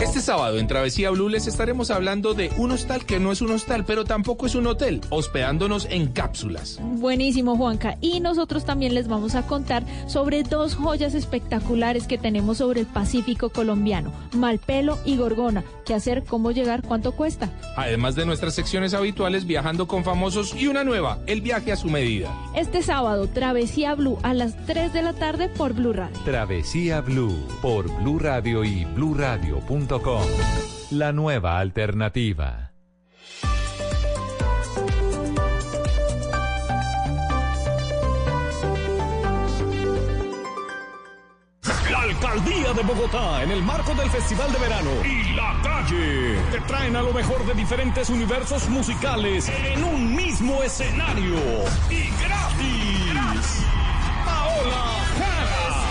Este sábado en Travesía Blue les estaremos hablando de un hostal que no es un hostal, pero tampoco es un hotel, hospedándonos en cápsulas. Buenísimo, Juanca. Y nosotros también les vamos a contar sobre dos joyas espectaculares que tenemos sobre el Pacífico colombiano, Malpelo y Gorgona. ¿Qué hacer? ¿Cómo llegar? ¿Cuánto cuesta? Además de nuestras secciones habituales, viajando con famosos y una nueva, el viaje a su medida. Este sábado, Travesía Blue a las 3 de la tarde por Blue Radio. Travesía Blue por Blue Radio y La nueva alternativa. La Alcaldía de Bogotá, en el marco del Festival de Verano. Y La Calle, te traen a lo mejor de diferentes universos musicales en un mismo escenario. Y gratis. Paola Jara,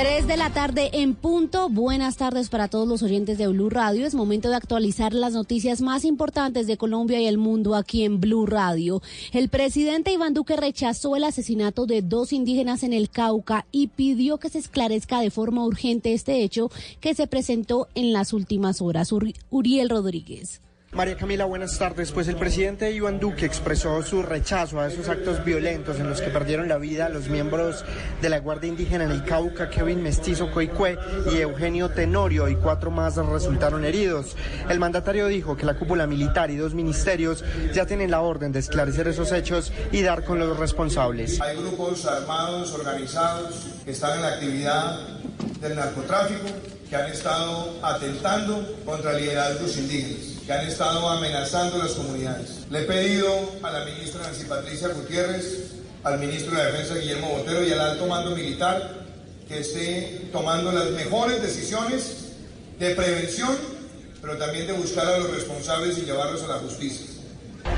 Tres de la tarde en punto. Buenas tardes para todos los oyentes de Blue Radio. Es momento de actualizar las noticias más importantes de Colombia y el mundo aquí en Blue Radio. El presidente Iván Duque rechazó el asesinato de dos indígenas en el Cauca y pidió que se esclarezca de forma urgente este hecho que se presentó en las últimas horas. Uri- Uriel Rodríguez. María Camila, buenas tardes. Pues el presidente Iván Duque expresó su rechazo a esos actos violentos en los que perdieron la vida los miembros de la Guardia Indígena en el Cauca, Kevin Mestizo Coicue y Eugenio Tenorio, y cuatro más resultaron heridos. El mandatario dijo que la cúpula militar y dos ministerios ya tienen la orden de esclarecer esos hechos y dar con los responsables. Hay grupos armados, organizados, que están en la actividad del narcotráfico, que han estado atentando contra liderazgos indígenas, que han estado amenazando las comunidades. Le he pedido a la ministra Nancy Patricia Gutiérrez, al ministro de Defensa Guillermo Botero y al alto mando militar que esté tomando las mejores decisiones de prevención, pero también de buscar a los responsables y llevarlos a la justicia.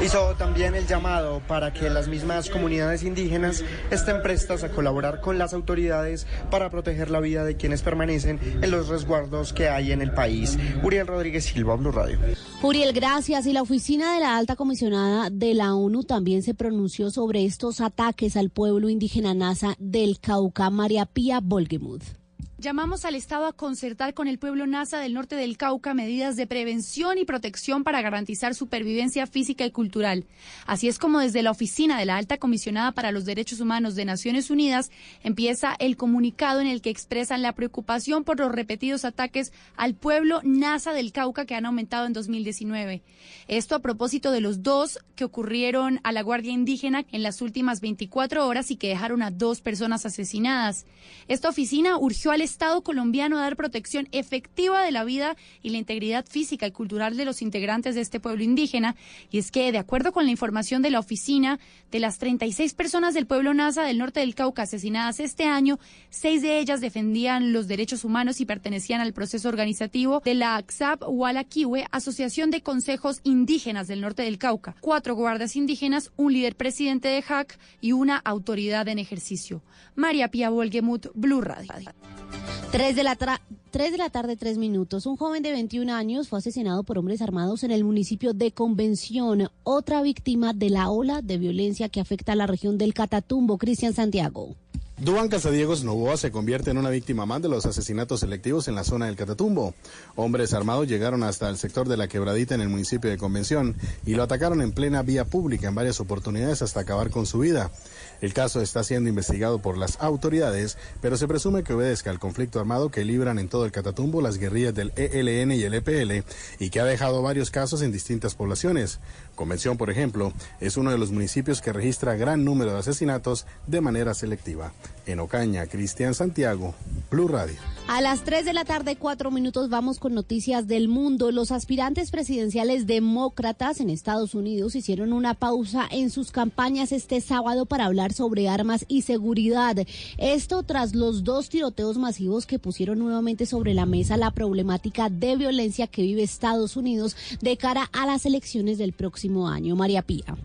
Hizo también el llamado para que las mismas comunidades indígenas estén prestas a colaborar con las autoridades para proteger la vida de quienes permanecen en los resguardos que hay en el país. Uriel Rodríguez Silva, Blue Radio. Uriel, gracias. Y la oficina de la alta comisionada de la ONU también se pronunció sobre estos ataques al pueblo indígena NASA del Cauca, María Pía Volgemuth. Llamamos al Estado a concertar con el pueblo NASA del norte del Cauca medidas de prevención y protección para garantizar supervivencia física y cultural. Así es como desde la oficina de la Alta Comisionada para los Derechos Humanos de Naciones Unidas empieza el comunicado en el que expresan la preocupación por los repetidos ataques al pueblo NASA del Cauca que han aumentado en 2019. Esto a propósito de los dos que ocurrieron a la Guardia Indígena en las últimas 24 horas y que dejaron a dos personas asesinadas. Esta oficina urgió al Estado colombiano a dar protección efectiva de la vida y la integridad física y cultural de los integrantes de este pueblo indígena. Y es que, de acuerdo con la información de la oficina, de las 36 personas del pueblo NASA del norte del Cauca asesinadas este año, seis de ellas defendían los derechos humanos y pertenecían al proceso organizativo de la AXAP Hualaquiwe, Asociación de Consejos Indígenas del norte del Cauca, cuatro guardias indígenas, un líder presidente de HAC y una autoridad en ejercicio. María Pía Volgemuth, Blue Radio. Tres de, la de la tarde, tres minutos. Un joven de 21 años fue asesinado por hombres armados en el municipio de Convención, otra víctima de la ola de violencia que afecta a la región del Catatumbo. Cristian Santiago. Duan Casadiegos Novoa se convierte en una víctima más de los asesinatos selectivos en la zona del Catatumbo. Hombres armados llegaron hasta el sector de la quebradita en el municipio de Convención y lo atacaron en plena vía pública en varias oportunidades hasta acabar con su vida. El caso está siendo investigado por las autoridades, pero se presume que obedezca al conflicto armado que libran en todo el Catatumbo las guerrillas del ELN y el EPL y que ha dejado varios casos en distintas poblaciones. Convención, por ejemplo, es uno de los municipios que registra gran número de asesinatos de manera selectiva. En Ocaña, Cristian Santiago, Blue Radio. A las 3 de la tarde, cuatro minutos, vamos con noticias del mundo. Los aspirantes presidenciales demócratas en Estados Unidos hicieron una pausa en sus campañas este sábado para hablar sobre armas y seguridad. Esto tras los dos tiroteos masivos que pusieron nuevamente sobre la mesa la problemática de violencia que vive Estados Unidos de cara a las elecciones del próximo año. María Pía.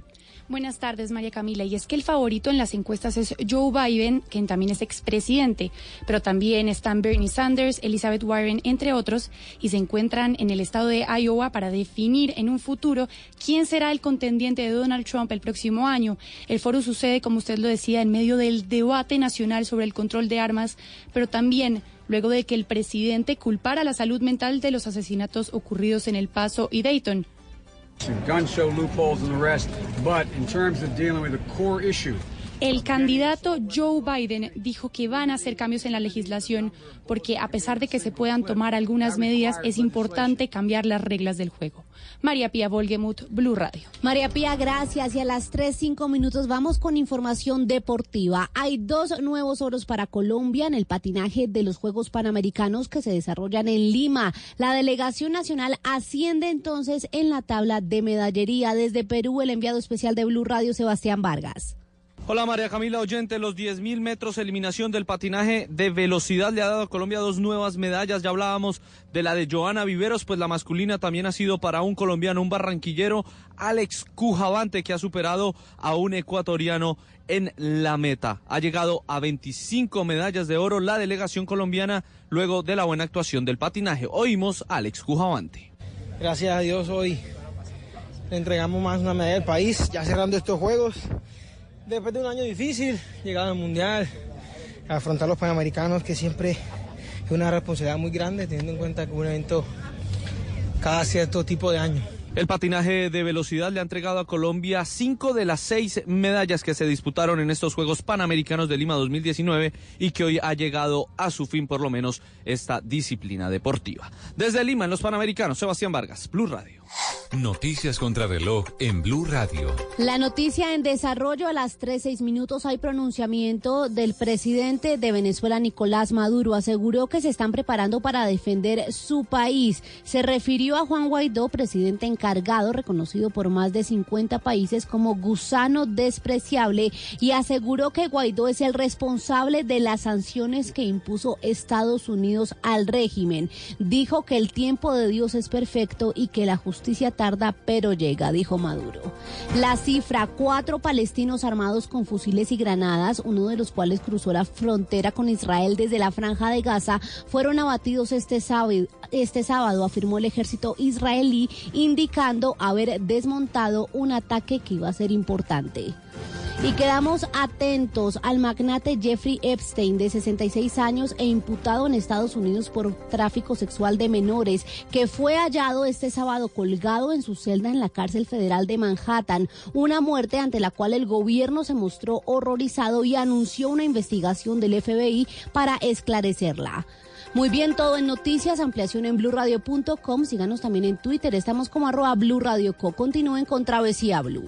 Buenas tardes, María Camila. Y es que el favorito en las encuestas es Joe Biden, quien también es expresidente, pero también están Bernie Sanders, Elizabeth Warren, entre otros, y se encuentran en el estado de Iowa para definir en un futuro quién será el contendiente de Donald Trump el próximo año. El foro sucede, como usted lo decía, en medio del debate nacional sobre el control de armas, pero también luego de que el presidente culpara la salud mental de los asesinatos ocurridos en El Paso y Dayton. Gun show loopholes and the rest, but in terms of dealing with the core issue, El candidato Joe Biden dijo que van a hacer cambios en la legislación porque a pesar de que se puedan tomar algunas medidas, es importante cambiar las reglas del juego. María Pía Volgemuth, Blue Radio. María Pía, gracias. Y a las 3, 5 minutos vamos con información deportiva. Hay dos nuevos oros para Colombia en el patinaje de los Juegos Panamericanos que se desarrollan en Lima. La delegación nacional asciende entonces en la tabla de medallería. Desde Perú, el enviado especial de Blue Radio, Sebastián Vargas. Hola María Camila Oyente, los 10.000 metros eliminación del patinaje de velocidad le ha dado a Colombia dos nuevas medallas. Ya hablábamos de la de Joana Viveros, pues la masculina también ha sido para un colombiano, un barranquillero, Alex Cujavante, que ha superado a un ecuatoriano en la meta. Ha llegado a 25 medallas de oro la delegación colombiana luego de la buena actuación del patinaje. Oímos a Alex Cujavante. Gracias a Dios hoy le entregamos más una medalla al país, ya cerrando estos juegos después de un año difícil, llegar al Mundial, afrontar los Panamericanos, que siempre es una responsabilidad muy grande, teniendo en cuenta que un evento cada cierto tipo de año. El patinaje de velocidad le ha entregado a Colombia cinco de las seis medallas que se disputaron en estos Juegos Panamericanos de Lima 2019 y que hoy ha llegado a su fin por lo menos esta disciplina deportiva. Desde Lima en los Panamericanos, Sebastián Vargas, Blue Radio. Noticias contra reloj en Blue Radio. La noticia en desarrollo a las 3, minutos hay pronunciamiento del presidente de Venezuela, Nicolás Maduro. Aseguró que se están preparando para defender su país. Se refirió a Juan Guaidó, presidente encargado, reconocido por más de 50 países como gusano despreciable, y aseguró que Guaidó es el responsable de las sanciones que impuso Estados Unidos al régimen. Dijo que el tiempo de Dios es perfecto y que la justicia tarda pero llega, dijo Maduro. La cifra, cuatro palestinos armados con fusiles y granadas, uno de los cuales cruzó la frontera con Israel desde la franja de Gaza, fueron abatidos este sábado, este sábado afirmó el ejército israelí, indicando haber desmontado un ataque que iba a ser importante. Y quedamos atentos al magnate Jeffrey Epstein, de 66 años e imputado en Estados Unidos por tráfico sexual de menores, que fue hallado este sábado colgado en su celda en la cárcel federal de Manhattan. Una muerte ante la cual el gobierno se mostró horrorizado y anunció una investigación del FBI para esclarecerla. Muy bien, todo en noticias, ampliación en blurradio.com. Síganos también en Twitter, estamos como arroba Blue Co. Continúen con Travesía Blue.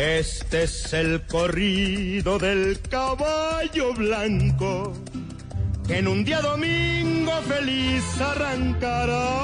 Este es el corrido del caballo blanco que en un día domingo feliz arrancará.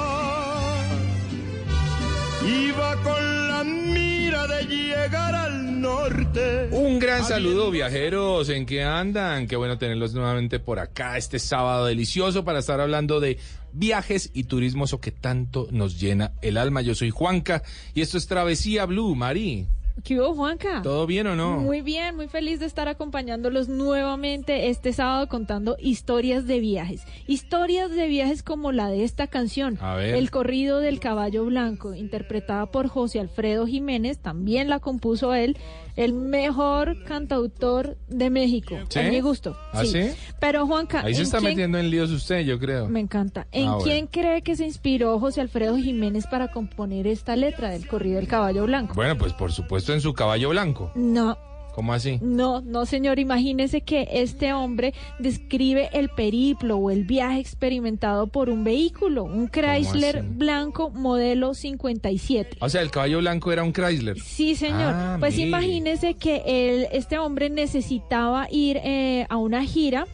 Iba con la mira de llegar al norte. Un gran saludo, viajeros. ¿En qué andan? Qué bueno tenerlos nuevamente por acá este sábado delicioso para estar hablando de viajes y turismo, eso que tanto nos llena el alma. Yo soy Juanca y esto es Travesía Blue, Mari. ¿Qué hubo, Juanca? ¿Todo bien o no? Muy bien, muy feliz de estar acompañándolos nuevamente este sábado contando historias de viajes. Historias de viajes como la de esta canción, A ver. El corrido del caballo blanco, interpretada por José Alfredo Jiménez, también la compuso él, el mejor cantautor de México, ¿Sí? a mi gusto. ¿Ah, sí? Pero Juanca, Ahí se ¿en está quién- metiendo en líos usted, yo creo. Me encanta. ¿En Ah, bueno. quién cree que se inspiró José Alfredo Jiménez para componer esta letra del corrido del caballo blanco? Bueno, pues por supuesto en su caballo blanco. No, ¿Cómo así? No, no, señor. Imagínese que este hombre describe el periplo o el viaje experimentado por un vehículo, un Chrysler blanco modelo 57. O sea, el caballo blanco era un Chrysler. Sí, señor. Ah, pues mire. imagínese que él, este hombre necesitaba ir eh, a una gira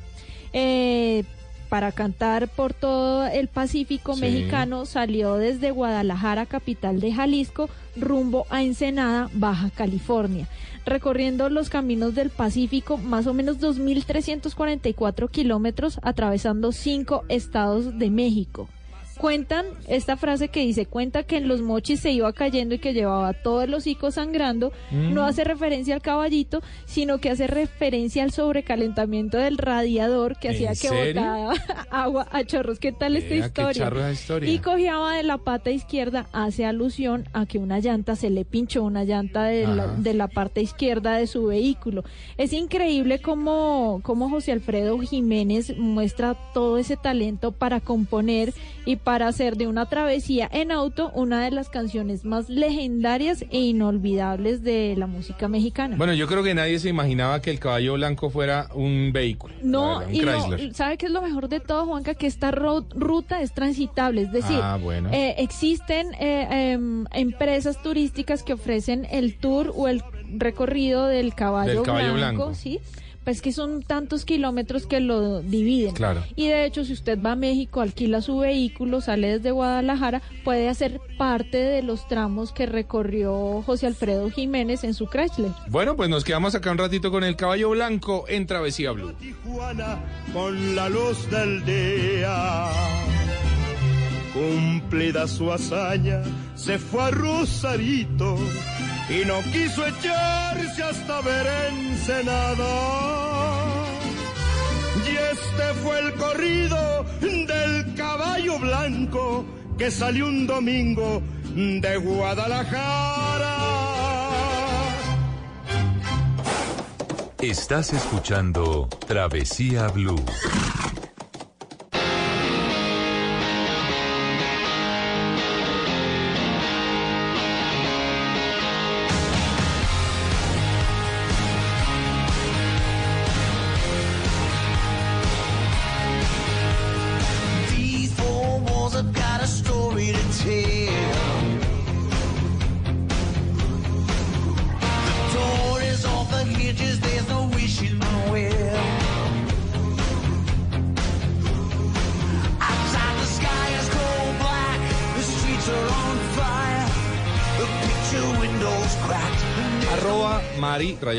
eh, para cantar por todo el Pacífico Sí. mexicano. Salió desde Guadalajara, capital de Jalisco, rumbo a Ensenada, Baja California. Recorriendo los caminos del Pacífico, más o menos 2.344 kilómetros, atravesando cinco estados de México. Cuentan esta frase que dice, cuenta que en los mochis se iba cayendo y que llevaba todo el hocico sangrando, Mm. no hace referencia al caballito, sino que hace referencia al sobrecalentamiento del radiador que ¿En hacía que serio? botara agua a chorros. ¿Qué tal esta qué historia? Y cojeaba de la pata izquierda, hace alusión a que una llanta se le pinchó una llanta de la, de la parte izquierda de su vehículo. Es increíble cómo, cómo José Alfredo Jiménez muestra todo ese talento para componer y para hacer de una travesía en auto una de las canciones más legendarias e inolvidables de la música mexicana. Bueno, yo creo que nadie se imaginaba que el caballo blanco fuera un vehículo. No, verdad, un y no. ¿sabe qué es lo mejor de todo, Juanca? Que esta ruta es transitable, es decir, Ah, bueno. eh, existen eh, em, empresas turísticas que ofrecen el tour o el recorrido del caballo, Del caballo blanco. ¿sí? Pues que son tantos kilómetros que lo dividen. Claro. Y de hecho, si usted va a México, alquila su vehículo, sale desde Guadalajara, puede hacer parte de los tramos que recorrió José Alfredo Jiménez en su Chrysler. Bueno, pues nos quedamos acá un ratito con el caballo blanco en Travesía Blue. Tijuana con la luz del día. Cumplida su hazaña, se fue a Rosarito y no quiso echarse hasta ver Ensenada. Y este fue el corrido del caballo blanco que salió un domingo de Guadalajara. Estás escuchando Travesía Blue.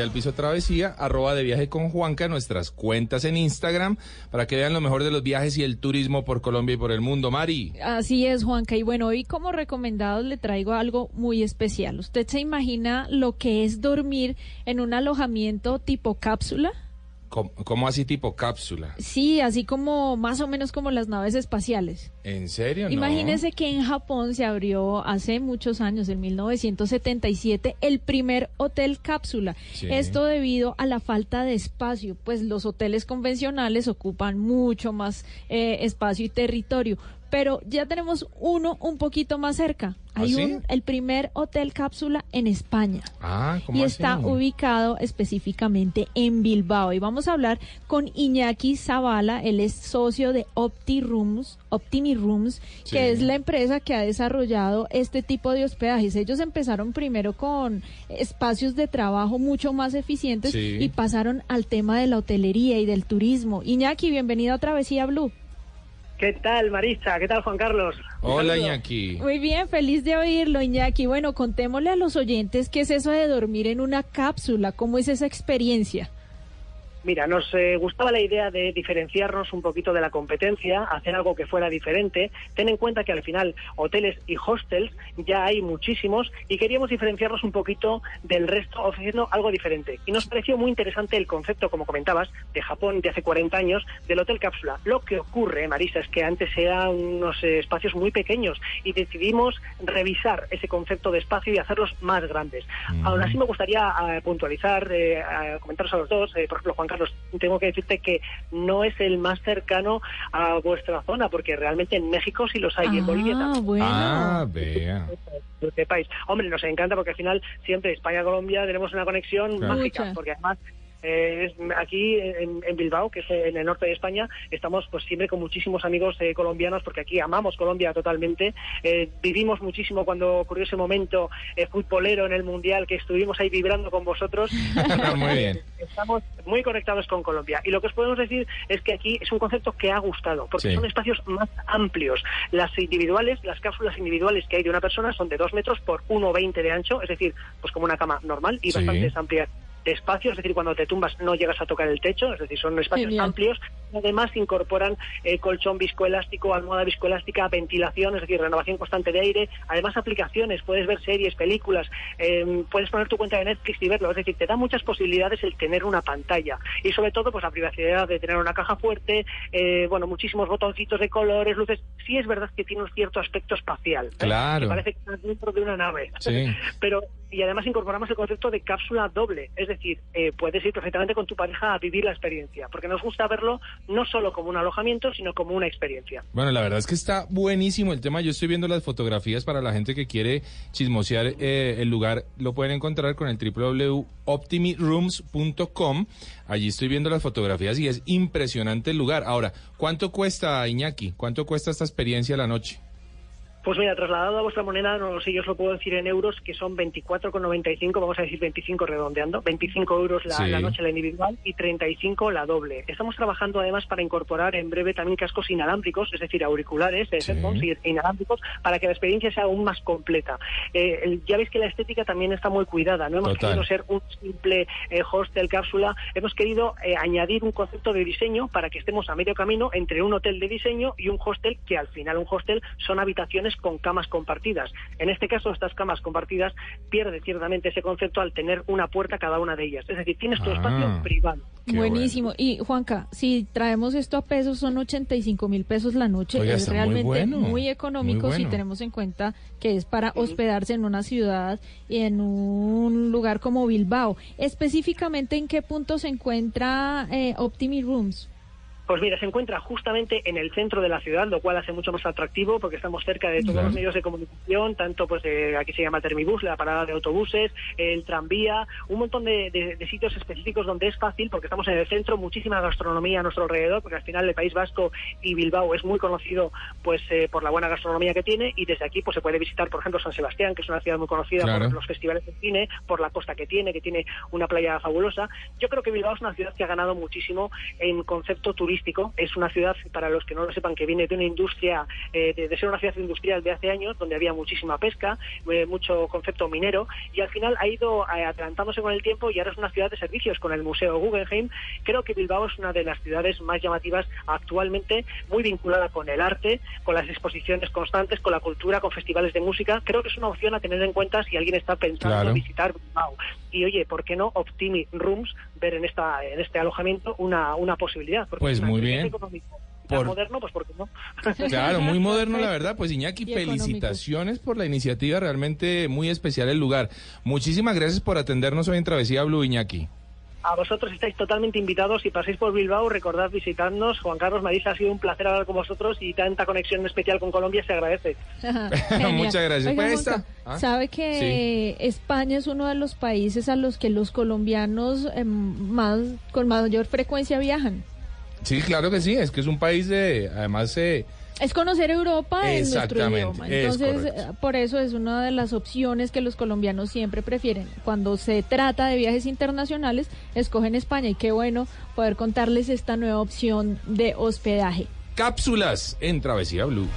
Al piso travesía, arroba de viaje con Juanca, nuestras cuentas en Instagram, para que vean lo mejor de los viajes y el turismo por Colombia y por el mundo. Mari. Así es, Juanca. Y bueno, hoy como recomendados le traigo algo muy especial. ¿Usted se imagina lo que es dormir en un alojamiento tipo cápsula? ¿Cómo, cómo así tipo cápsula? Sí, así como más o menos como las naves espaciales. ¿En serio? No. Imagínese que en Japón se abrió hace muchos años, en 1977, el primer hotel cápsula. Sí. Esto debido a la falta de espacio, pues los hoteles convencionales ocupan mucho más eh, espacio y territorio. Pero ya tenemos uno un poquito más cerca. ¿Ah, Hay sí? un, el primer hotel cápsula en España Ah, ¿cómo y así? está ubicado específicamente en Bilbao. Y vamos a hablar con Iñaki Zavala, él es socio de Opti Rooms, Optimi Rooms, Sí. que es la empresa que ha desarrollado este tipo de hospedajes. Ellos empezaron primero con espacios de trabajo mucho más eficientes Sí. y pasaron al tema de la hotelería y del turismo. Iñaki, bienvenido a Travesía Blue. ¿Qué tal, Marisa? ¿Qué tal, Juan Carlos? Hola. Iñaki. Muy bien, feliz de oírlo, Iñaki. Bueno, contémosle a los oyentes qué es eso de dormir en una cápsula, cómo es esa experiencia. Mira, nos eh, gustaba la idea de diferenciarnos un poquito de la competencia, hacer algo que fuera diferente. Ten en cuenta que al final hoteles y hostels ya hay muchísimos y queríamos diferenciarnos un poquito del resto ofreciendo algo diferente. Y nos pareció muy interesante el concepto, como comentabas, de Japón de hace 40 años del hotel cápsula. Lo que ocurre, Marisa, es que antes eran unos eh, espacios muy pequeños y decidimos revisar ese concepto de espacio y hacerlos más grandes. Aún así me gustaría eh, puntualizar, eh, comentaros a los dos, por ejemplo, Juan Carlos, tengo que decirte que no es el más cercano a vuestra zona, porque realmente en México sí los hay, en Bolivia también. Ah, vea. Sepáis. Hombre, nos encanta porque al final siempre España-Colombia tenemos una conexión Claro. mágica, Mucha. porque además eh, es- aquí en, en Bilbao, que es en el norte de España, estamos pues siempre con muchísimos amigos eh, colombianos porque aquí amamos Colombia totalmente. Eh, vivimos muchísimo cuando ocurrió ese momento eh, futbolero en el Mundial que estuvimos ahí vibrando con vosotros. Muy bien. Estamos muy conectados con Colombia. Y lo que os podemos decir es que aquí es un concepto que ha gustado, porque Sí. son espacios más amplios. Las individuales, las cápsulas individuales que hay de una persona son de 2 metros por 1,20 de ancho, es decir, pues como una cama normal y Sí. bastante amplias de espacio, es decir, cuando te tumbas no llegas a tocar el techo, es decir, son espacios Genial. amplios. Además incorporan eh, colchón viscoelástico, almohada viscoelástica, ventilación, es decir, renovación constante de aire. Además aplicaciones, puedes ver series, películas, eh, puedes poner tu cuenta de Netflix y verlo. Es decir, te da muchas posibilidades el tener una pantalla y sobre todo pues la privacidad de tener una caja fuerte, eh, bueno, muchísimos botoncitos de colores, luces. Sí es verdad que tiene un cierto aspecto espacial. ¿eh? Claro. Que parece que estás dentro de una nave. Sí. Pero y además incorporamos el concepto de cápsula doble, es decir, eh, puedes ir perfectamente con tu pareja a vivir la experiencia, porque nos gusta verlo no solo como un alojamiento, sino como una experiencia. Bueno, la verdad es que está buenísimo el tema. Yo estoy viendo las fotografías para la gente que quiere chismosear eh, el lugar. Lo pueden encontrar con el www.optimirooms.com. Allí estoy viendo las fotografías y es impresionante el lugar. Ahora, ¿cuánto cuesta, Iñaki? ¿Cuánto cuesta esta experiencia la noche? Pues mira, trasladado a vuestra moneda, no lo sé, yo os lo puedo decir en euros, que son 24,95, vamos a decir 25 redondeando, 25 euros la, Sí. la noche la individual y 35 la doble. Estamos trabajando además para incorporar en breve también cascos inalámbricos, es decir, auriculares, Sí. inalámbricos, para que la experiencia sea aún más completa. Eh, ya veis que la estética también está muy cuidada, no hemos Total. querido ser un simple eh, hostel cápsula, hemos querido eh, añadir un concepto de diseño para que estemos a medio camino entre un hotel de diseño y un hostel, que al final un hostel son habitaciones con camas compartidas. En este caso, estas camas compartidas pierde ciertamente ese concepto al tener una puerta cada una de ellas. Es decir, tienes tu Ah. espacio privado. Buenísimo. Y Juanca, si traemos esto a pesos, son 85 mil pesos la noche. Oiga, es muy realmente bueno, muy económico muy si tenemos en cuenta que es para hospedarse en una ciudad y en un lugar como Bilbao. Específicamente, ¿en qué punto se encuentra eh, Optimi Rooms? Pues mira, se encuentra justamente en el centro de la ciudad, lo cual hace mucho más atractivo porque estamos cerca de todos Claro. los medios de comunicación, tanto pues eh, aquí se llama Termibus, la parada de autobuses, el tranvía, un montón de, de- de sitios específicos donde es fácil porque estamos en el centro, muchísima gastronomía a nuestro alrededor, porque al final el País Vasco y Bilbao es muy conocido pues eh, por la buena gastronomía que tiene y desde aquí pues se puede visitar, por ejemplo, San Sebastián, que es una ciudad muy conocida Claro. por los festivales de cine, por la costa que tiene, que tiene una playa fabulosa. Yo creo que Bilbao es una ciudad que ha ganado muchísimo en concepto turístico turístico. Es una ciudad, para los que no lo sepan, que viene de una industria, eh, de, de ser una ciudad industrial de hace años, donde había muchísima pesca, eh, mucho concepto minero, y al final ha ido eh, adelantándose con el tiempo y ahora es una ciudad de servicios con el Museo Guggenheim. Creo que Bilbao es una de las ciudades más llamativas actualmente, muy vinculada con el arte, con las exposiciones constantes, con la cultura, con festivales de música. Creo que es una opción a tener en cuenta si alguien está pensando Claro. en visitar Bilbao. Y oye, ¿por qué no Optimi Rooms ver en esta en este alojamiento una, una posibilidad? Porque Pues muy bien. económico. Por- moderno, pues ¿por qué no? Claro, muy moderno la verdad. Pues Iñaki, Y económico. felicitaciones por la iniciativa, realmente muy especial el lugar. Muchísimas gracias por atendernos hoy en Travesía Blue, Iñaki. A vosotros estáis totalmente invitados. Si pasáis por Bilbao, recordad visitarnos. Juan Carlos Marisa, ha sido un placer hablar con vosotros y tanta conexión especial con Colombia se agradece. Muchas gracias. Oiga, Pues Juanca, esta- ¿Ah? ¿Sabe que España es uno de los países a los que los colombianos em, más con mayor frecuencia viajan? Sí, claro que sí, es que es un país de, además, eh, Es conocer Europa en nuestro idioma. es Entonces, eh, por eso es una de las opciones que los colombianos siempre prefieren. Cuando se trata de viajes internacionales, escogen España y qué bueno poder contarles esta nueva opción de hospedaje. cápsulas en Travesía Blue.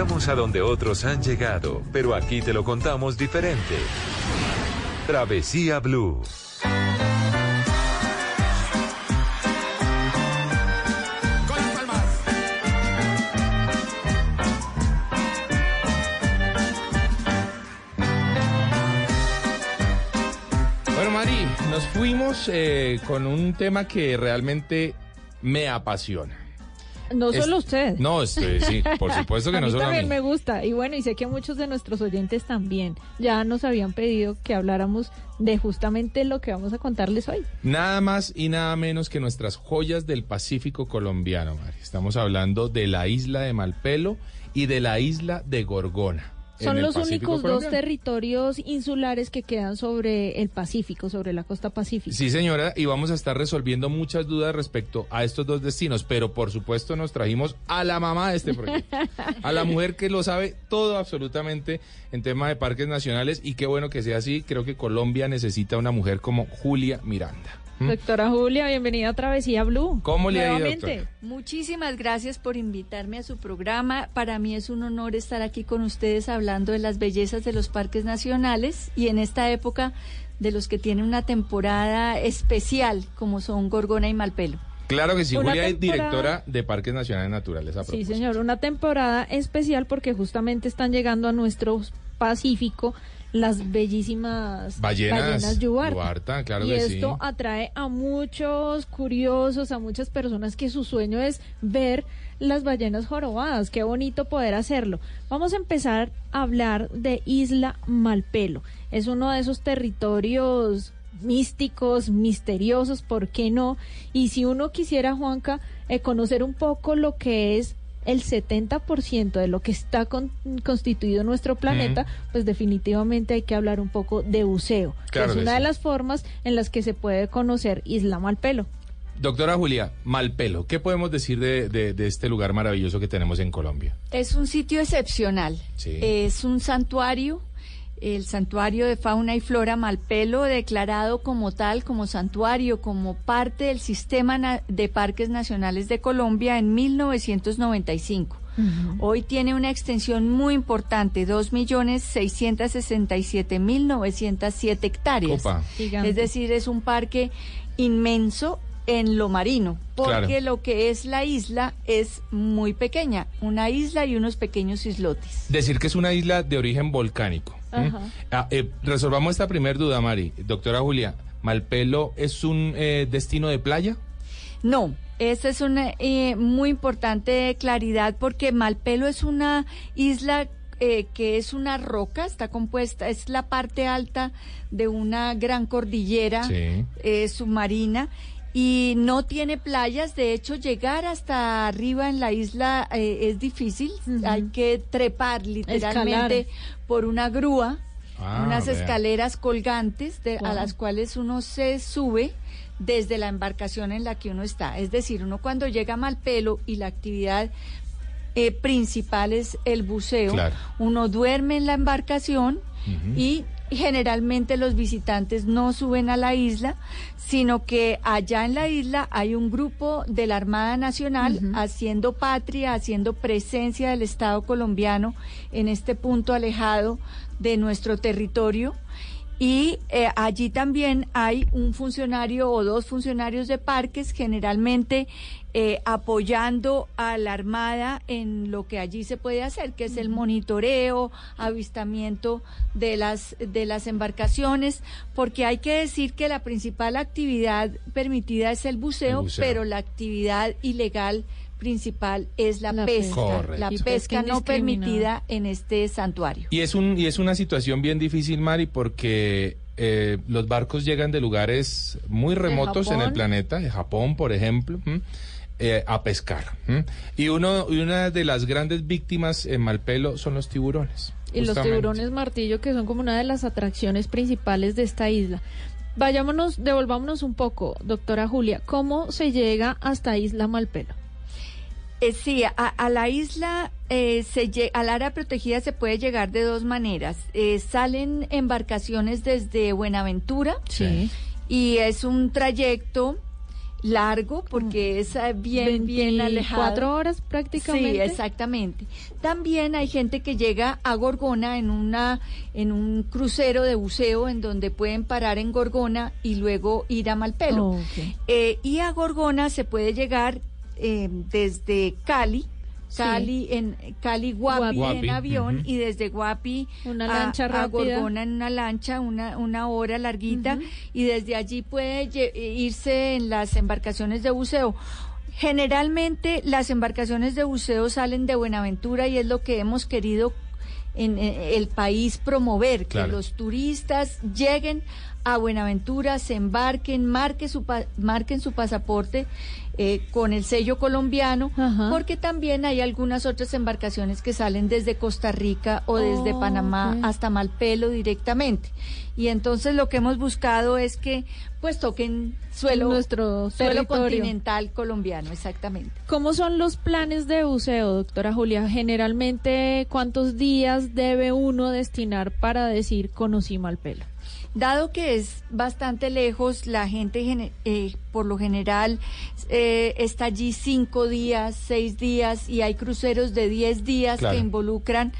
Viajamos a donde otros han llegado, pero aquí te lo contamos diferente. Travesía Blue. Bueno, Mari, nos fuimos eh, con un tema que realmente me apasiona. No Es- solo usted. No, este, sí, por supuesto que a no mí solo a también mí. me gusta. Y bueno, y sé que muchos de nuestros oyentes también ya nos habían pedido que habláramos de justamente lo que vamos a contarles hoy. Nada más y nada menos que nuestras joyas del Pacífico colombiano, Mari. Estamos hablando de la isla de Malpelo y de la isla de Gorgona. Son los Pacífico únicos dos territorios insulares que quedan sobre el Pacífico, sobre la costa pacífica. Sí, señora, y vamos a estar resolviendo muchas dudas respecto a estos dos destinos, pero por supuesto nos trajimos a la mamá de este proyecto, a la mujer que lo sabe todo absolutamente en tema de parques nacionales y qué bueno que sea así, creo que Colombia necesita una mujer como Julia Miranda. Doctora Julia, bienvenida a Travesía Blue. ¿Cómo le ha ido, doctora? Muchísimas gracias por invitarme a su programa. Para mí es un honor estar aquí con ustedes hablando de las bellezas de los parques nacionales y en esta época de los que tienen una temporada especial como son Gorgona y Malpelo. Claro que sí, Una Julia es directora de Parques Nacionales Naturales. A Sí, señor, una temporada especial porque justamente están llegando a nuestro Pacífico las bellísimas Ballenas, yubarta. yubarta, claro y que esto sí. atrae a muchos curiosos, a muchas personas que su sueño es ver las ballenas jorobadas. Qué bonito poder hacerlo. Vamos a empezar a hablar de Isla Malpelo. Es uno de esos territorios místicos, misteriosos, ¿por qué no? Y si uno quisiera, Juanca, eh, conocer un poco lo que es el 70% de lo que está con- constituido nuestro planeta, pues definitivamente hay que hablar un poco de buceo, Claro que es una de las formas en las que se puede conocer Isla Malpelo. Doctora Julia, Malpelo, ¿qué podemos decir de, de- de este lugar maravilloso que tenemos en Colombia? Es un sitio excepcional. Sí. Es un santuario, el santuario de fauna y flora Malpelo, declarado como tal, como santuario, como parte del sistema de parques nacionales de Colombia en 1995. Hoy tiene una extensión muy importante, 2.667.907 hectáreas. Opa. Es decir, es un parque inmenso en lo marino, porque Claro. lo que es la isla es muy pequeña, una isla y unos pequeños islotes. Decir que es una isla de origen volcánico. ¿M? Ajá. Ah, eh, resolvamos esta primer duda, Mari. Doctora Julia, ¿Malpelo es un eh, destino de playa? No, esta es una eh, muy importante claridad porque Malpelo es una isla eh, que es una roca, está compuesta, es la parte alta de una gran cordillera Sí. eh, submarina y no tiene playas. De hecho, llegar hasta arriba en la isla eh, es difícil. Hay que trepar literalmente por una grúa, Ah, unas vea. escaleras colgantes de- a las cuales uno se sube desde la embarcación en la que uno está. Es decir, uno cuando llega a Malpelo y la actividad eh, principal es el buceo, Claro. uno duerme en la embarcación y generalmente los visitantes no suben a la isla, sino que allá en la isla hay un grupo de la Armada Nacional haciendo patria, haciendo presencia del Estado colombiano en este punto alejado de nuestro territorio. Y eh, allí también hay un funcionario o dos funcionarios de parques, generalmente eh, apoyando a la Armada en lo que allí se puede hacer, que es el monitoreo, avistamiento de las, de las embarcaciones, porque hay que decir que la principal actividad permitida es el buceo, El buceo. pero la actividad ilegal principal es la, La pesca, la pesca no permitida en este santuario. Y es, un, y es una situación bien difícil, Mari, porque eh, los barcos llegan de lugares muy remotos en el planeta, de Japón, por ejemplo, ¿m? eh, a pescar. ¿m? Y, uno, y una de las grandes víctimas en Malpelo son los tiburones. Y los tiburones martillo, que son como una de las atracciones principales de esta isla. Vayámonos, devolvámonos un poco, doctora Julia. ¿Cómo se llega hasta Isla Malpelo? Eh, sí, a, a la isla, eh, se al área protegida se puede llegar de dos maneras. Eh, salen embarcaciones desde Buenaventura Sí. y es un trayecto largo porque es eh, bien, bien alejado. 24 horas prácticamente. Sí, exactamente. También hay gente que llega a Gorgona en una en un crucero de buceo en donde pueden parar en Gorgona y luego ir a Malpelo. Oh. Eh, y a Gorgona se puede llegar eh, desde Cali. Sí. Cali en Cali Guapi, Guapi, en avión y desde Guapi Una a- lancha a, rápida. Gorgona en una lancha una, una hora larguita y desde allí puede lle- irse en las embarcaciones de buceo. Generalmente las embarcaciones de buceo salen de Buenaventura y es lo que hemos querido en, eh, el país promover, Claro. que los turistas lleguen a Buenaventura, se embarquen, marque su pa- marquen su pasaporte eh, con el sello colombiano, Ajá. porque también hay algunas otras embarcaciones que salen desde Costa Rica o desde Oh, Panamá hasta Malpelo directamente. Y entonces lo que hemos buscado es que pues toquen suelo, Nuestro suelo territorio. continental colombiano, exactamente. ¿Cómo son los planes de buceo, doctora Julia? Generalmente, ¿cuántos días debe uno destinar para decir conocí Malpelo? Dado que es bastante lejos, la gente eh, por lo general eh, está allí cinco días, seis días y hay cruceros de diez días Claro. que involucran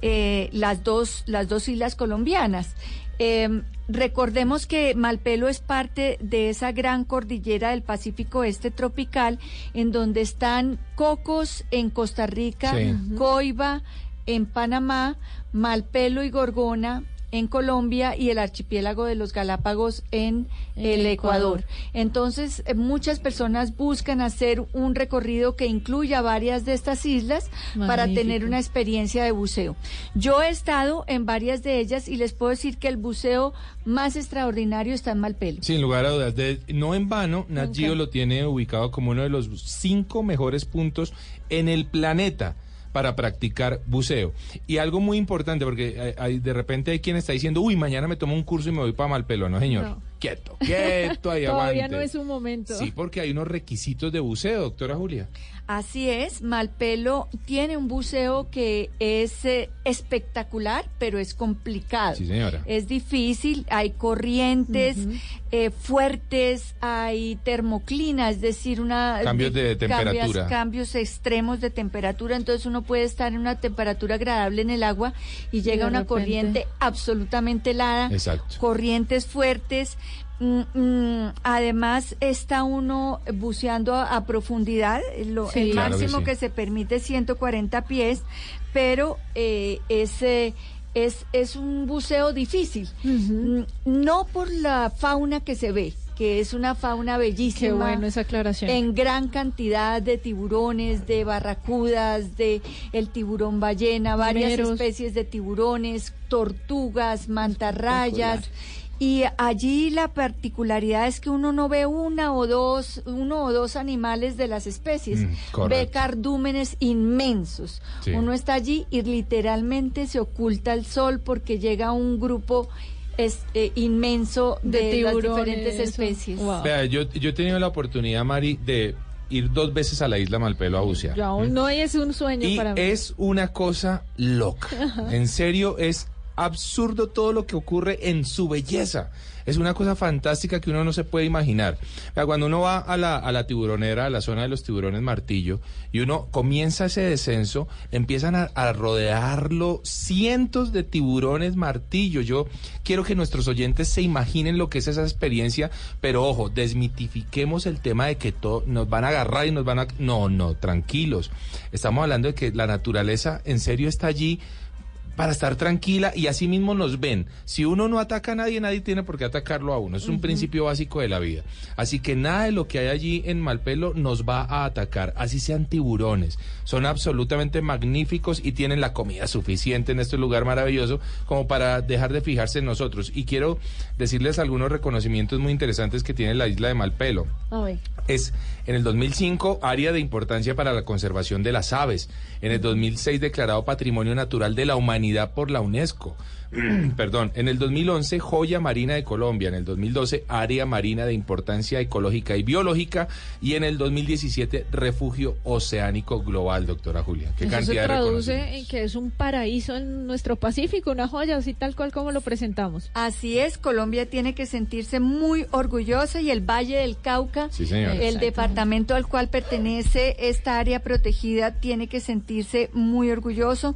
eh, las dos las dos islas colombianas. Eh, recordemos que Malpelo es parte de esa gran cordillera del Pacífico Este tropical, en donde están Cocos en Costa Rica, Sí. Coiba en Panamá, Malpelo y Gorgona en Colombia y el archipiélago de los Galápagos en el Ecuador. Entonces, eh, muchas personas buscan hacer un recorrido que incluya varias de estas islas para tener una experiencia de buceo. Yo he estado en varias de ellas y les puedo decir que el buceo más extraordinario está en Malpelo. Sin lugar a dudas. De- no en vano, Nat Geo lo tiene ubicado como uno de los cinco mejores puntos en el planeta para practicar buceo. Y algo muy importante, porque de repente hay quien está diciendo, uy, mañana me tomo un curso y me voy para Malpelo. No, señor. No. Quieto, quieto, ahí Todavía aguante. no es su momento. Sí, porque hay unos requisitos de buceo, doctora Julia. Así es, Malpelo tiene un buceo que es eh, espectacular, pero es complicado. Sí, señora. Es difícil, hay corrientes eh, fuertes, hay termoclina, es decir, una Cambios de temperatura. cambios, cambios extremos de temperatura, entonces uno puede estar en una temperatura agradable en el agua y llega una repente- corriente absolutamente helada, Exacto. corrientes fuertes. Mm, mm, además está uno buceando a, a profundidad, lo- Sí. el Claro que máximo sí. que se permite 140 pies, pero eh, es, eh, es, es un buceo difícil. Mm, No por la fauna que se ve, que es una fauna bellísima. Qué bueno esa aclaración. En gran cantidad de tiburones, de barracudas, de el tiburón ballena, varias Meros. especies de tiburones, tortugas, mantarrayas Y allí la particularidad es que uno no ve una o dos, uno o dos animales de las especies, Mm, ve cardúmenes inmensos. Sí. Uno está allí y literalmente se oculta el sol porque llega un grupo es, eh, inmenso de, De las tiburones, diferentes especies. Vea, yo, yo he tenido la oportunidad, Mari, de ir dos veces a la isla Malpelo a bucear. Yo aún no es un sueño Y para mí. es una cosa loca. En serio, es absurdo todo lo que ocurre en su belleza. Es una cosa fantástica que uno no se puede imaginar. Cuando uno va a la, a la tiburonera, a la zona de los tiburones martillo, y uno comienza ese descenso, empiezan a, a rodearlo cientos de tiburones martillo. Yo quiero que nuestros oyentes se imaginen lo que es esa experiencia, pero ojo, desmitifiquemos el tema de que todo, nos van a agarrar y nos van a... No, no, tranquilos. Estamos hablando de que la naturaleza en serio está allí para estar tranquila y así mismo nos ven. Si uno no ataca a nadie, nadie tiene por qué atacarlo a uno. Es un principio básico de la vida. Así que nada de lo que hay allí en Malpelo nos va a atacar, así sean tiburones. Son absolutamente magníficos y tienen la comida suficiente en este lugar maravilloso como para dejar de fijarse en nosotros. Y quiero decirles algunos reconocimientos muy interesantes que tiene la isla de Malpelo A ver. es en el 2005 área de importancia para la conservación de las aves, en el 2006 declarado Patrimonio Natural de la Humanidad por la UNESCO. Perdón, en el 2011 joya marina de Colombia, en el 2012 área marina de importancia ecológica y biológica y en el 2017 refugio oceánico global, doctora Julia. Qué Eso se de traduce en que es un paraíso en nuestro Pacífico, una joya, así tal cual como lo presentamos. Así es, Colombia tiene que sentirse muy orgullosa y el Valle del Cauca, Sí, el departamento al cual pertenece esta área protegida, tiene que sentirse muy orgulloso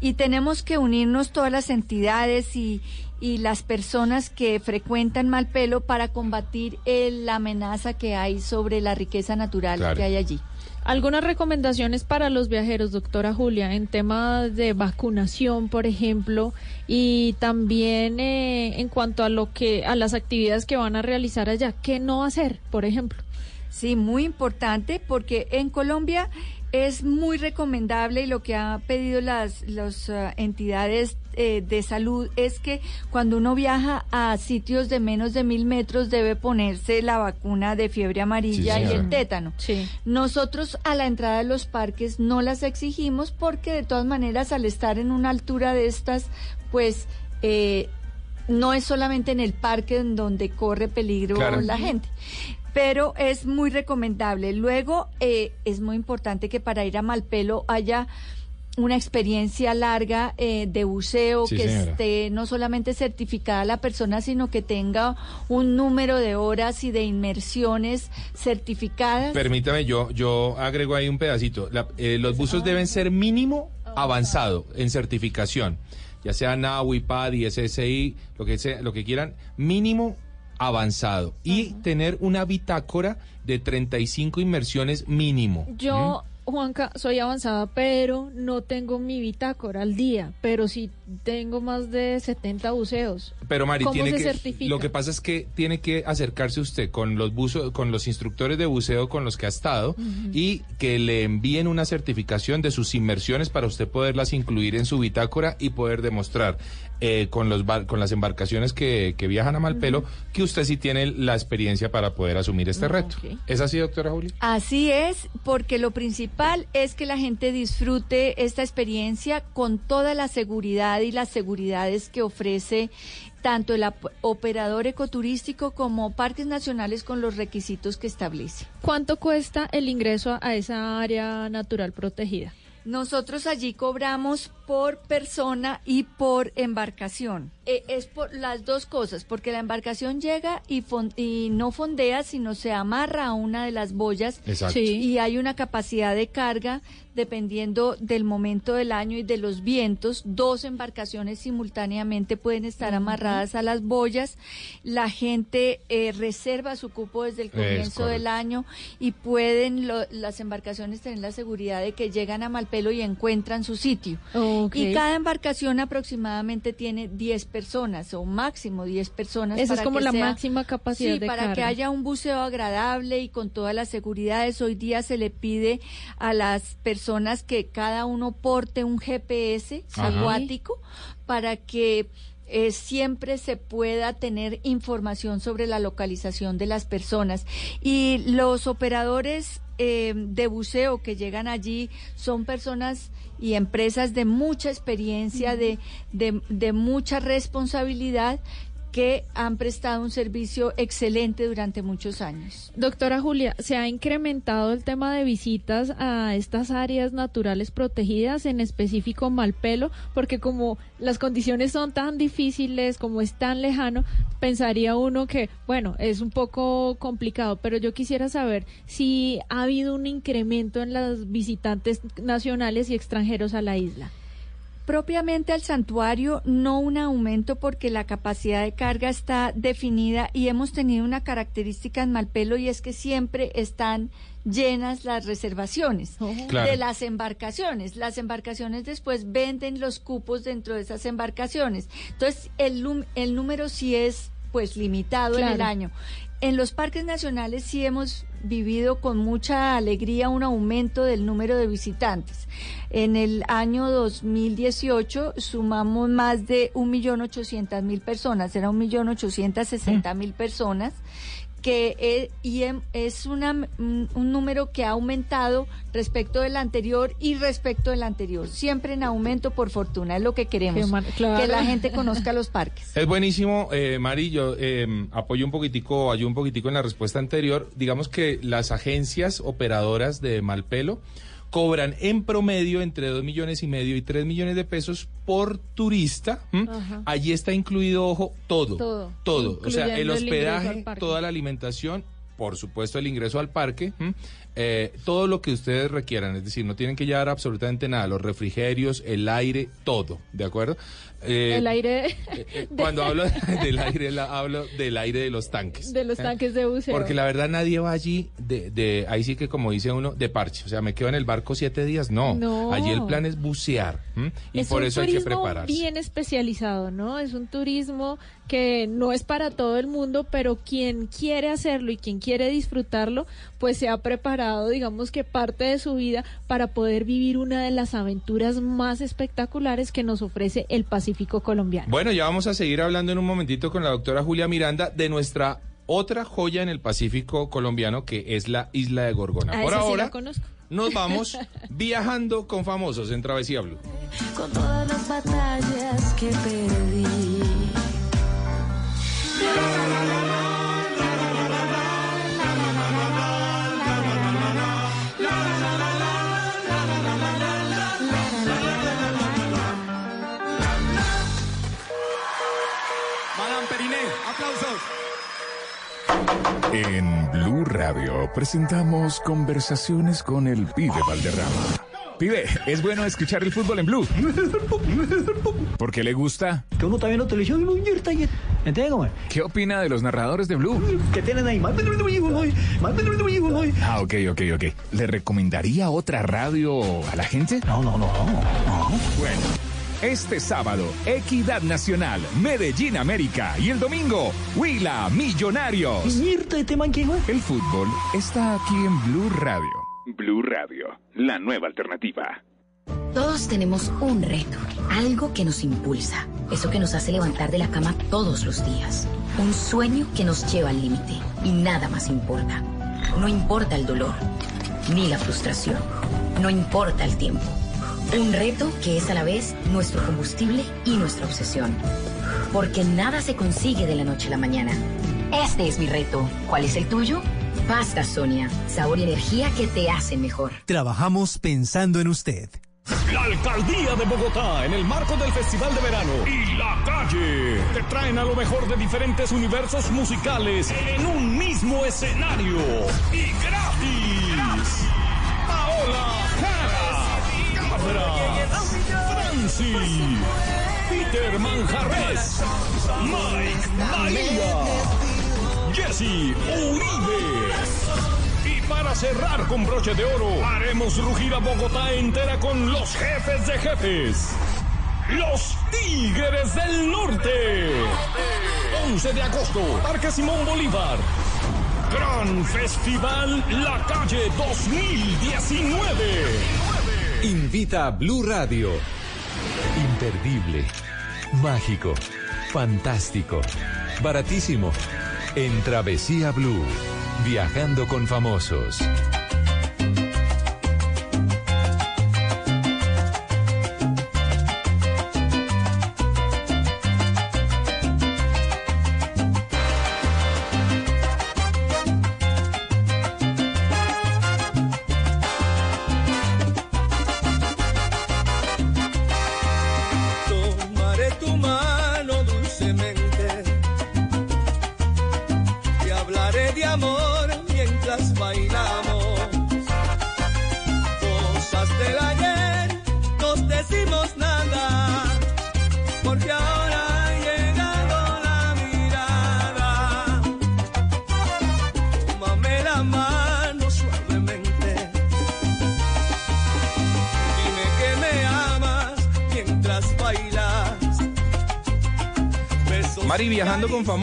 y tenemos que unirnos todas las entidades y, y las personas que frecuentan Malpelo para combatir el- la amenaza que hay sobre la riqueza natural Claro. que hay allí. Algunas recomendaciones para los viajeros, doctora Julia, en temas de vacunación, por ejemplo, y también eh, en cuanto a lo que a las actividades que van a realizar allá, ¿qué no hacer, por ejemplo? Sí, muy importante porque en Colombia es muy recomendable y lo que han pedido las, las eh, entidades eh, de salud es que cuando uno viaja a sitios de menos de mil metros debe ponerse la vacuna de fiebre amarilla Sí, y el tétano. Nosotros a la entrada de los parques no las exigimos porque de todas maneras al estar en una altura de estas, pues... eh, no es solamente en el parque en donde corre peligro Claro. la gente pero es muy recomendable. Luego, eh, es muy importante que para ir a Malpelo haya una experiencia larga eh, de buceo, Sí, que señora. esté no solamente certificada la persona, sino que tenga un número de horas y de inmersiones certificadas. Permítame, yo, yo agrego ahí un pedacito. La- eh, los buzos deben ser mínimo avanzado en certificación, ya sea NAUI, PADI, SSI, lo que sea, lo que quieran, mínimo avanzado y tener una bitácora de 35 inmersiones mínimo. Yo, Juanca, soy avanzada, pero no tengo mi bitácora al día, pero sí tengo más de 70 buceos. Pero Mari, ¿Cómo tiene se que, certifica? lo que pasa es que tiene que acercarse usted con los buzo, con los instructores de buceo con los que ha estado y que le envíen una certificación de sus inmersiones para usted poderlas incluir en su bitácora y poder demostrar eh, con los bar- con las embarcaciones que, que viajan a Malpelo que usted sí tiene la experiencia para poder asumir este reto. ¿Es así, doctora Julia? Así es, porque lo principal es que la gente disfrute esta experiencia con toda la seguridad y las seguridades que ofrece tanto el operador ecoturístico como parques nacionales con los requisitos que establece. ¿Cuánto cuesta el ingreso a esa área natural protegida? Nosotros allí cobramos por persona y por embarcación. Eh, es por las dos cosas, porque la embarcación llega y, fon- y no fondea, sino se amarra a una de las boyas Exacto. Sí. y hay una capacidad de carga dependiendo del momento del año y de los vientos. Dos embarcaciones simultáneamente pueden estar amarradas a las boyas. La gente eh, reserva su cupo desde el comienzo del año y pueden lo- las embarcaciones tener la seguridad de que llegan a Malpelo y encuentran su sitio. Y cada embarcación aproximadamente tiene 10 personas o máximo 10 personas. Esa es como la sea- máxima capacidad Sí, de para que haya un buceo agradable y con todas las seguridades. Hoy día se le pide a las personas que cada uno porte un GPS Ajá. acuático para que eh, siempre se pueda tener información sobre la localización de las personas. Y los operadores eh, de buceo que llegan allí son personas y empresas de mucha experiencia, de, de, de mucha responsabilidad que han prestado un servicio excelente durante muchos años. Doctora Julia, ¿se ha incrementado el tema de visitas a estas áreas naturales protegidas, en específico Malpelo? Porque como las condiciones son tan difíciles, como es tan lejano, pensaría uno que, bueno, es un poco complicado, pero yo quisiera saber si ha habido un incremento en los visitantes nacionales y extranjeros a la isla propiamente al santuario, no un aumento porque la capacidad de carga está definida y hemos tenido una característica en Malpelo y es que siempre están llenas las reservaciones de las embarcaciones. Las embarcaciones después venden los cupos dentro de esas embarcaciones. Entonces, el, el número sí es pues limitado en el año. En los parques nacionales sí hemos vivido con mucha alegría un aumento del número de visitantes. En el año 2018 sumamos más de 1.800.000 personas, era 1.860.000 personas que es, y em, es una, un número que ha aumentado respecto del anterior y respecto del anterior. Siempre en aumento, por fortuna, es lo que queremos, que la gente conozca los parques. Es buenísimo, eh, Mari, yo eh, apoyo un poquitico, ayudo un poquitico en la respuesta anterior. Digamos que las agencias operadoras de Malpelo cobran en promedio entre 2 millones y medio y 3 millones de pesos por turista. Allí está incluido, ojo, todo. Todo. todo. O sea, el hospedaje, toda la alimentación, por supuesto el ingreso al parque, eh, todo lo que ustedes requieran, es decir, no tienen que llevar absolutamente nada, los refrigerios, el aire, todo, ¿de acuerdo? Eh, el aire. Eh, eh, cuando hablo del aire, hablo del aire de los tanques. De los tanques de buceo. Porque la verdad nadie va allí, de, de, ahí sí que como dice uno, de parche. O sea, me quedo en el barco siete días. No. no. Allí el plan es bucear. Y por eso hay que prepararse. bien especializado, ¿no? Es un turismo que no es para todo el mundo, pero quien quiere hacerlo y quien quiere disfrutarlo, pues se ha preparado, digamos que parte de su vida para poder vivir una de las aventuras más espectaculares que nos ofrece el Pacífico colombiano. Bueno, ya vamos a seguir hablando en un momentito con la doctora Julia Miranda de nuestra otra joya en el Pacífico colombiano que es la isla de Gorgona. Por ahora, nos vamos viajando con famosos en Travesía Blue. Con todas las batallas que perdí. Radio presentamos conversaciones con el pibe Valderrama. Pibe, es bueno escuchar el fútbol en Blue. ¿Por qué le gusta? Que uno también lo televisión. ¿Qué opina de los narradores de Blue? Que tienen ahí Ah, ok, ok, ok. ¿Le recomendaría otra radio a la gente? No, no, no, no. Bueno. Este sábado, Equidad Nacional, Medellín América y el domingo, Huila Millonarios. El fútbol está aquí en Blue Radio. Blue Radio, la nueva alternativa. Todos tenemos un reto, algo que nos impulsa, eso que nos hace levantar de la cama todos los días, un sueño que nos lleva al límite y nada más importa. No importa el dolor, ni la frustración, no importa el tiempo. Un reto que es a la vez nuestro combustible y nuestra obsesión. Porque nada se consigue de la noche a la mañana. Este es mi reto. ¿Cuál es el tuyo? Pasta Sonia. Sabor y energía que te hacen mejor. Trabajamos pensando en usted. La Alcaldía de Bogotá, en el marco del Festival de Verano y La Calle, te traen a lo mejor de diferentes universos musicales en un mismo escenario. Y gratis. Paola Francis, Peter Manjarres, Mike María, Jesse Uribe. Y para cerrar con broche de oro, haremos rugir a Bogotá entera con los jefes de jefes. Los Tigres del Norte. 11 de agosto, Parque Simón Bolívar. Gran Festival La Calle 2019. Invita a Blue Radio. Imperdible, mágico, fantástico, baratísimo. En Travesía Blue, viajando con famosos.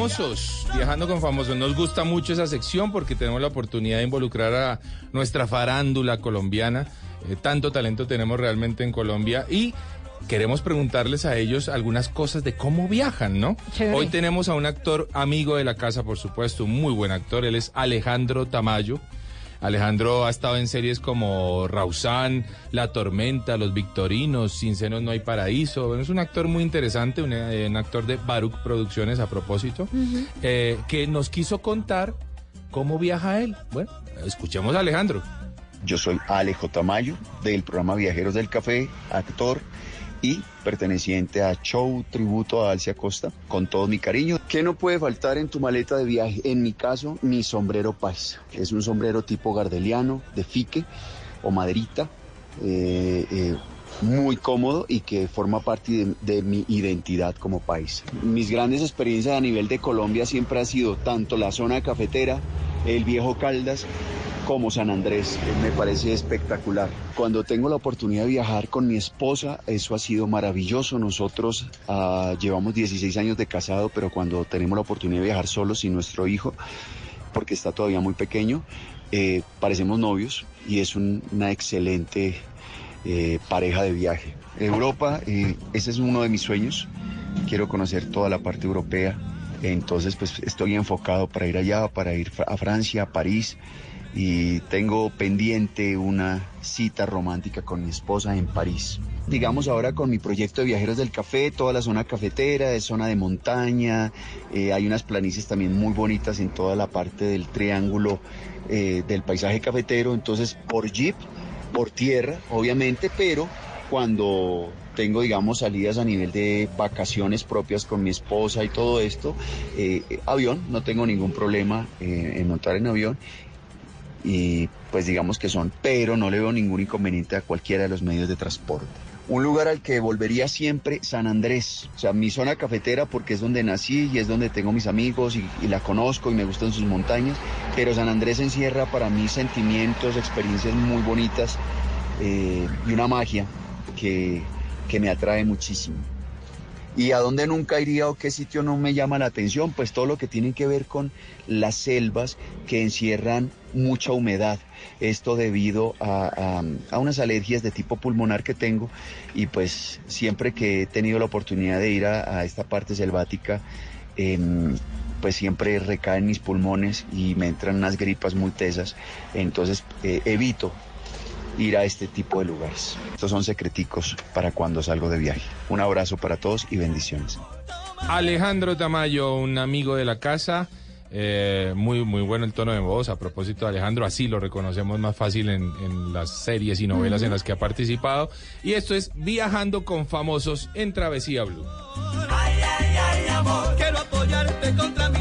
Famosos, viajando con famosos, nos gusta mucho esa sección porque tenemos la oportunidad de involucrar a nuestra farándula colombiana. Eh, tanto talento tenemos realmente en Colombia y queremos preguntarles a ellos algunas cosas de cómo viajan, ¿no? Chévere. Hoy tenemos a un actor amigo de la casa, por supuesto, un muy buen actor, él es Alejandro Tamayo. Alejandro ha estado en series como Rausán, La Tormenta, Los Victorinos, Sin Senos No Hay Paraíso. Bueno, es un actor muy interesante, un, eh, un actor de Baruch Producciones a propósito, eh, que nos quiso contar cómo viaja él. Bueno, escuchemos a Alejandro. Yo soy Alejo Tamayo del programa Viajeros del Café, actor y perteneciente a Show Tributo a Alcia Costa, con todo mi cariño. ¿Qué no puede faltar en tu maleta de viaje? En mi caso, mi sombrero paisa. Es un sombrero tipo gardeliano, de fique o maderita, eh, eh, muy cómodo y que forma parte de, de mi identidad como país. Mis grandes experiencias a nivel de Colombia siempre ha sido tanto la zona cafetera, el viejo Caldas, como San Andrés. Me parece espectacular. Cuando tengo la oportunidad de viajar con mi esposa, eso ha sido maravilloso. Nosotros ah, llevamos 16 años de casado, pero cuando tenemos la oportunidad de viajar solos y nuestro hijo, porque está todavía muy pequeño, eh, parecemos novios y es un- una excelente eh, pareja de viaje. Europa, eh, ese es uno de mis sueños. Quiero conocer toda la parte europea. Entonces, pues estoy enfocado para ir allá, para ir a Francia, a París. Y tengo pendiente una cita romántica con mi esposa en París. Digamos ahora con mi proyecto de Viajeros del Café, toda la zona cafetera, es zona de montaña, eh, hay unas planicies también muy bonitas en toda la parte del triángulo eh, del paisaje cafetero, entonces por jeep, por tierra, obviamente, pero cuando tengo, digamos, salidas a nivel de vacaciones propias con mi esposa y todo esto, eh, avión, no tengo ningún problema en montar en avión y pues digamos que son, pero no le veo ningún inconveniente a cualquiera de los medios de transporte. Un lugar al que volvería siempre, San Andrés, o sea, mi zona cafetera porque es donde nací y es donde tengo mis amigos y, la conozco y me gustan sus montañas, pero San Andrés encierra para mí sentimientos, experiencias muy bonitas eh, y una magia que, que me atrae muchísimo. ¿Y a dónde nunca iría o qué sitio no me llama la atención? Pues todo lo que tiene que ver con las selvas que encierran mucha humedad. Esto debido a, a- unas alergias de tipo pulmonar que tengo y pues siempre que he tenido la oportunidad de ir a, a esta parte selvática, em, pues siempre recaen mis pulmones y me entran unas gripas muy tesas. Entonces eh, evito ir a este tipo de lugares. Estos son secreticos para cuando salgo de viaje. Un abrazo para todos y bendiciones. Alejandro Tamayo, un amigo de la casa. eh, muy, muy bueno el tono de voz. A propósito de Alejandro, así lo reconocemos más fácil en, en las series y novelas en las que ha participado. Y esto es Viajando con Famosos en Travesía Blue. ay, amor. Quiero apoyarte contra mi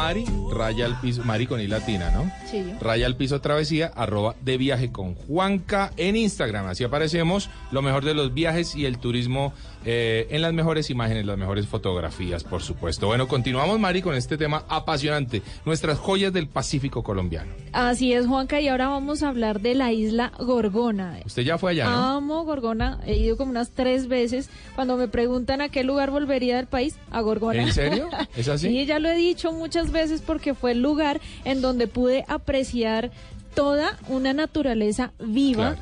Mari, raya al piso, Mari con I latina, ¿no? Sí. Raya al piso travesía, arroba de viaje con Juanca en Instagram. Así aparecemos lo mejor de los viajes y el turismo eh, en las mejores imágenes, las mejores fotografías, por supuesto. Bueno, continuamos, Mari, con este tema apasionante, nuestras joyas del Pacífico colombiano. Así es, Juanca, y ahora vamos a hablar de la isla Gorgona. Usted ya fue allá, ¿no? Amo Gorgona, he ido como unas tres veces. Cuando me preguntan a qué lugar volvería del país, a Gorgona. ¿En serio? ¿Es así? Sí, ya lo he dicho muchas veces porque fue el lugar en donde pude apreciar toda una naturaleza viva.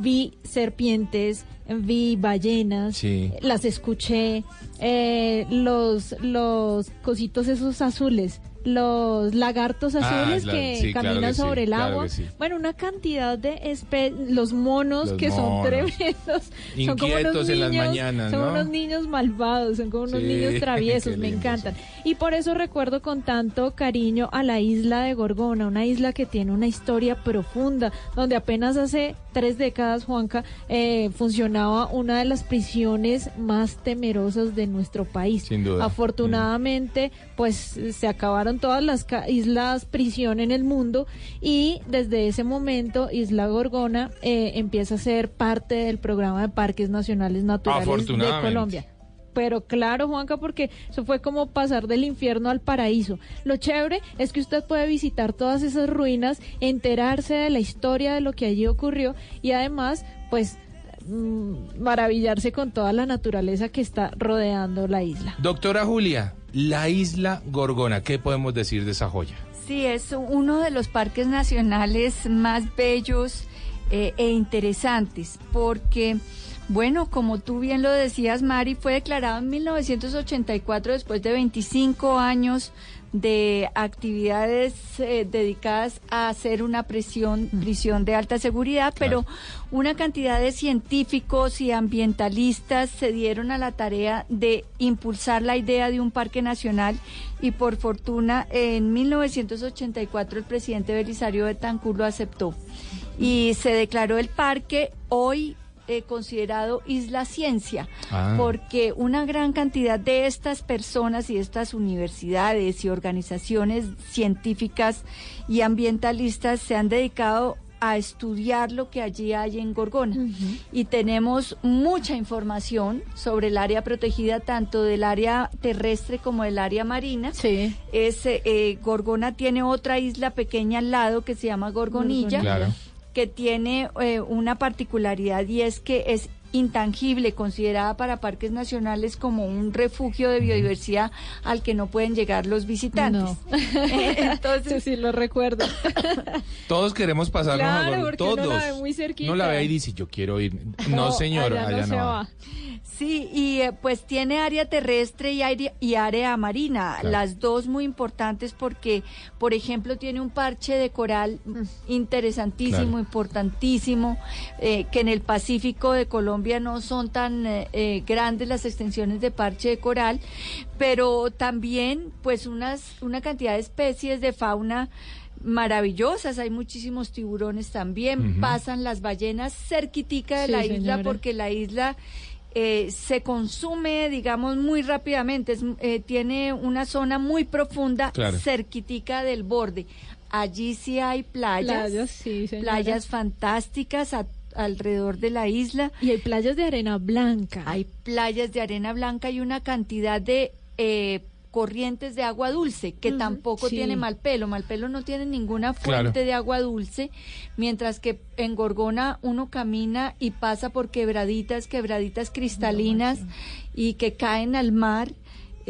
Vi serpientes, vi ballenas, Sí. las escuché, eh, los, los cositos esos azules, los lagartos Ah, azules que sí, claro caminan sí, sobre el agua. sí. Bueno, una cantidad de especies, los monos Los que son tremendos. son como unos Inquietos en las niños- Son ¿no? unos niños malvados, son como unos niños traviesos, me encantan. Y por eso recuerdo con tanto cariño a la isla de Gorgona, una isla que tiene una historia profunda, donde apenas hace tres décadas, Juanca, eh, funcionaba una de las prisiones más temerosas de nuestro país. Sin duda. Afortunadamente, pues se acabaron todas las islas prisión en el mundo y desde ese momento Isla Gorgona eh, empieza a ser parte del programa de parques nacionales naturales de. Colombia. Pero claro, Juanca, porque eso fue como pasar del infierno al paraíso. Lo chévere es que usted puede visitar todas esas ruinas, enterarse de la historia de lo que allí ocurrió y además, pues, mm, maravillarse con toda la naturaleza que está rodeando la isla. Doctora Julia, la isla Gorgona, ¿qué podemos decir de esa joya? Sí, es uno de los parques nacionales más bellos eh, e interesantes porque, bueno, como tú bien lo decías, Mari, fue declarado en 1984 después de 25 años de actividades eh, dedicadas a hacer una prisión, prisión de alta seguridad, pero una cantidad de científicos y ambientalistas se dieron a la tarea de impulsar la idea de un parque nacional y por fortuna en 1984 el presidente Belisario Betancur lo aceptó. Y se declaró el parque hoy eh, considerado Isla Ciencia, Ah. porque una gran cantidad de estas personas y estas universidades y organizaciones científicas y ambientalistas se han dedicado a estudiar lo que allí hay en Gorgona. Y tenemos mucha información sobre el área protegida, tanto del área terrestre como del área marina. Sí. Es, eh, eh, Gorgona tiene otra isla pequeña al lado que se llama Gorgonilla Claro. Que tiene eh, una particularidad y es que es intangible, considerada para parques nacionales como un refugio de biodiversidad al que no pueden llegar los visitantes. No. Entonces, sí lo recuerdo. Todos queremos pasarnos a Claro, Todos. la ve muy cerquita. No la ve y dice, yo quiero ir. No, No, señor, allá allá, no no. se va. va. Sí, y eh, pues tiene área terrestre y, aire- y área marina, Claro. las dos muy importantes porque, por ejemplo, tiene un parche de coral interesantísimo, Claro. importantísimo, eh, que en el Pacífico de Colombia no son tan eh, eh, grandes las extensiones de parche de coral, pero también pues unas, una cantidad de especies de fauna maravillosas, hay muchísimos tiburones también, pasan las ballenas cerquitica de Sí, la isla señora. porque la isla eh, se consume, digamos, muy rápidamente, es, eh, tiene una zona muy profunda Claro. cerquitica del borde. Allí sí hay playas, Playas, sí, señora. playas fantásticas a- alrededor de la isla. Y hay playas de arena blanca. Hay playas de arena blanca y una cantidad de eh, corrientes de agua dulce, que tampoco sí. tiene Malpelo. Malpelo no tiene ninguna fuente Claro. de agua dulce, mientras que en Gorgona uno camina y pasa por quebraditas, quebraditas cristalinas y que caen al mar.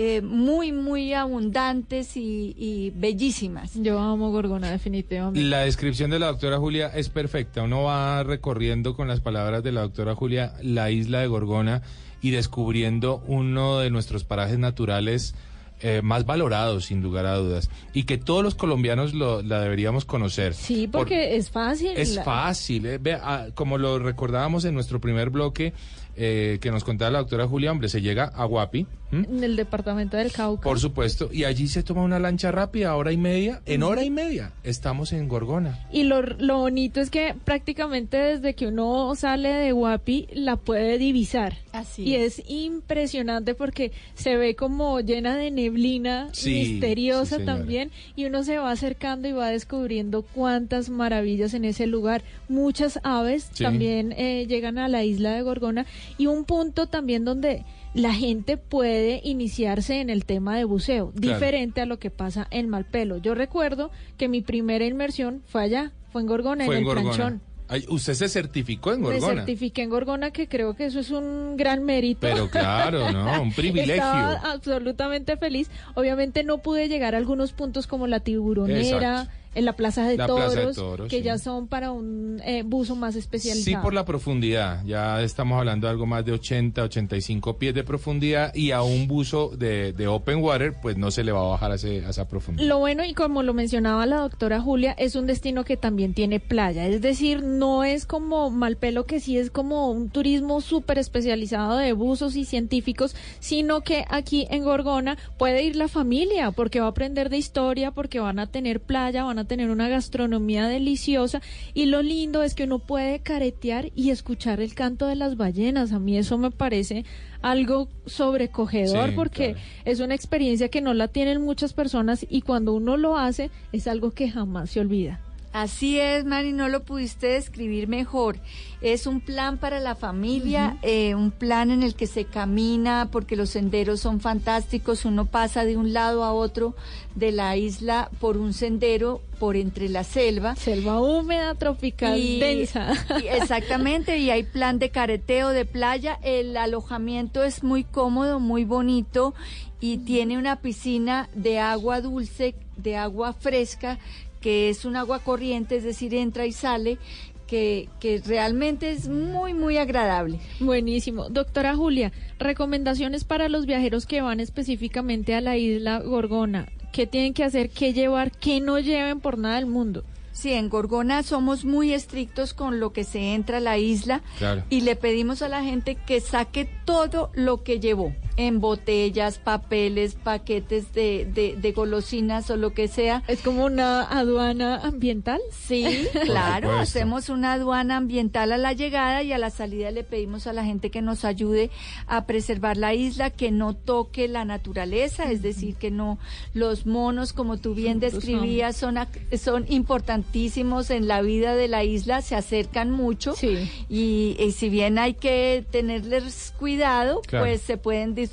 Eh, muy, muy abundantes y, y bellísimas. Yo amo Gorgona, definitivamente. La descripción de la doctora Julia es perfecta. Uno va recorriendo con las palabras de la doctora Julia la isla de Gorgona y descubriendo uno de nuestros parajes naturales eh, más valorados, sin lugar a dudas. Y que todos los colombianos lo, la deberíamos conocer. Sí, Por- porque es fácil. es la- fácil. eh. Ve, ah, como lo recordábamos en nuestro primer bloque eh, que nos contaba la doctora Julia, hombre, se llega a Guapi. ¿m? En el departamento del Cauca. Por supuesto, y allí se toma una lancha rápida, hora y media. En hora y media estamos en Gorgona. Y lo, lo bonito es que prácticamente desde que uno sale de Guapi la puede divisar. Así y es. es impresionante porque se ve como llena de neblina Sí, misteriosa sí, también y uno se va acercando y va descubriendo cuántas maravillas en ese lugar. Muchas aves Sí. también eh, llegan a la isla de Gorgona y un punto también donde la gente puede iniciarse en el tema de buceo, Claro. diferente a lo que pasa en Malpelo. Yo recuerdo que mi primera inmersión fue allá, fue en Gorgona, Fue en en el Gorgona. planchón. Ay, usted se certificó en Me Gorgona. certifiqué en Gorgona, que creo que eso es un gran mérito. Pero claro, ¿no? Un privilegio. Estaba absolutamente feliz. Obviamente no pude llegar a algunos puntos como la tiburonera, Exacto. En la Plaza de, La toros, Plaza de Toros, que sí. ya son para un eh, buzo más especializado. Sí, por la profundidad. Ya estamos hablando de algo más de 80, 85 pies de profundidad y a un buzo de, de open water, pues no se le va a bajar a, ese- a esa profundidad. Lo bueno, y como lo mencionaba la doctora Julia, es un destino que también tiene playa. Es decir, no es como Malpelo, que sí es como un turismo súper especializado de buzos y científicos, sino que aquí en Gorgona puede ir la familia, porque va a aprender de historia, porque van a tener playa, van a tener una gastronomía deliciosa. Y lo lindo es que uno puede caretear y escuchar el canto de las ballenas. A mí eso me parece algo sobrecogedor, Sí, porque claro. es una experiencia que no la tienen muchas personas y cuando uno lo hace es algo que jamás se olvida. Así es, Mari, no lo pudiste describir mejor. Es un plan para la familia, eh, un plan en el que se camina porque los senderos son fantásticos. Uno pasa de un lado a otro de la isla por un sendero, por entre la selva. Selva húmeda, tropical, densa. y exactamente, y hay plan de careteo, de playa. El alojamiento es muy cómodo, muy bonito y tiene una piscina de agua dulce, de agua fresca, que es un agua corriente, es decir, entra y sale. Que, que realmente es muy, muy agradable. Buenísimo. Doctora Julia, recomendaciones para los viajeros que van específicamente a la isla Gorgona. ¿Qué tienen que hacer? ¿Qué llevar? ¿Qué no lleven por nada del mundo? Sí, en Gorgona somos muy estrictos con lo que se entra a la isla Claro. y le pedimos a la gente que saque todo lo que llevó, en botellas, papeles, paquetes de, de, de golosinas o lo que sea. ¿Es como una aduana ambiental? Sí, claro, hacemos una aduana ambiental a la llegada y a la salida le pedimos a la gente que nos ayude a preservar la isla, que no toque la naturaleza, es decir, que no los monos, como tú bien describías, son, ac- son importantísimos en la vida de la isla, se acercan mucho Sí. y, y si bien hay que tenerles cuidado, Claro. pues se pueden disfrutar.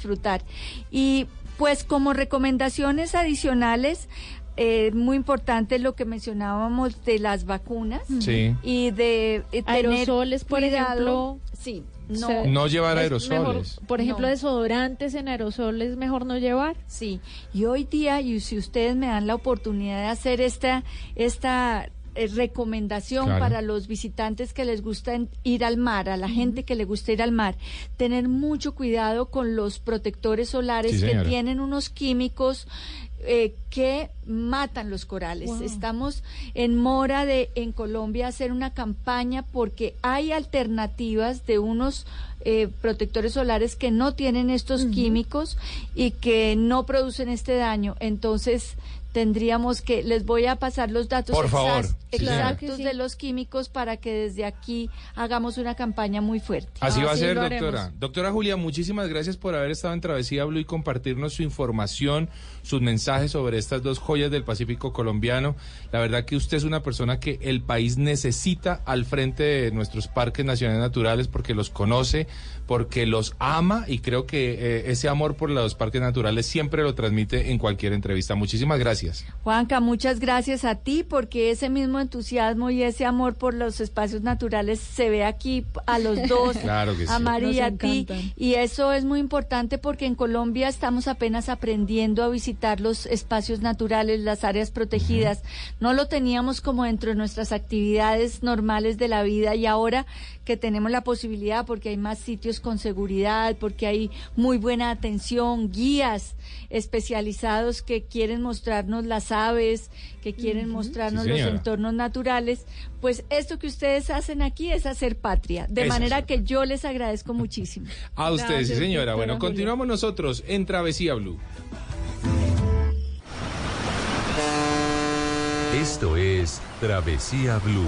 Y pues como recomendaciones adicionales, eh, muy importante lo que mencionábamos de las vacunas Sí. y de eh, tener Aerosoles, por cuidado. ejemplo. Sí, no. No llevar es aerosoles. mejor, por ejemplo, No. desodorantes en aerosoles, mejor no llevar. Sí, y hoy día, y si ustedes me dan la oportunidad de hacer esta, esta eh, recomendación Claro. para los visitantes que les gusta ir al mar, a la gente que le gusta ir al mar, tener mucho cuidado con los protectores solares Sí, que tienen unos químicos eh, que matan los corales. Wow. Estamos en mora de en Colombia hacer una campaña porque hay alternativas de unos eh, protectores solares que no tienen estos químicos y que no producen este daño. Entonces tendríamos que les voy a pasar los datos Por favor. Exactos sí. de los químicos para que desde aquí hagamos una campaña muy fuerte. Así va a ser, doctora. haremos. Doctora Julia, muchísimas gracias por haber estado en Travesía Blue y compartirnos su información, sus mensajes sobre estas dos joyas del Pacífico colombiano. La verdad que usted es una persona que el país necesita al frente de nuestros parques nacionales naturales porque los conoce, porque los ama y creo que eh, ese amor por los parques naturales siempre lo transmite en cualquier entrevista. Muchísimas gracias. Juanca, muchas gracias a ti porque ese mismo entusiasmo y ese amor por los espacios naturales se ve aquí a los dos, Claro que sí. a María, a ti. Y eso es muy importante porque en Colombia estamos apenas aprendiendo a visitar los espacios naturales, las áreas protegidas. No lo teníamos como dentro de nuestras actividades normales de la vida y ahora que tenemos la posibilidad porque hay más sitios con seguridad, porque hay muy buena atención, guías especializados que quieren mostrarnos las aves, que quieren mostrarnos Sí, los entornos naturales, pues esto que ustedes hacen aquí es hacer patria, de Eso manera sí. que yo les agradezco muchísimo. A ustedes, sí, Gracias, señora. Bueno, Julia. continuamos nosotros en Travesía Blue. Esto es Travesía Blue.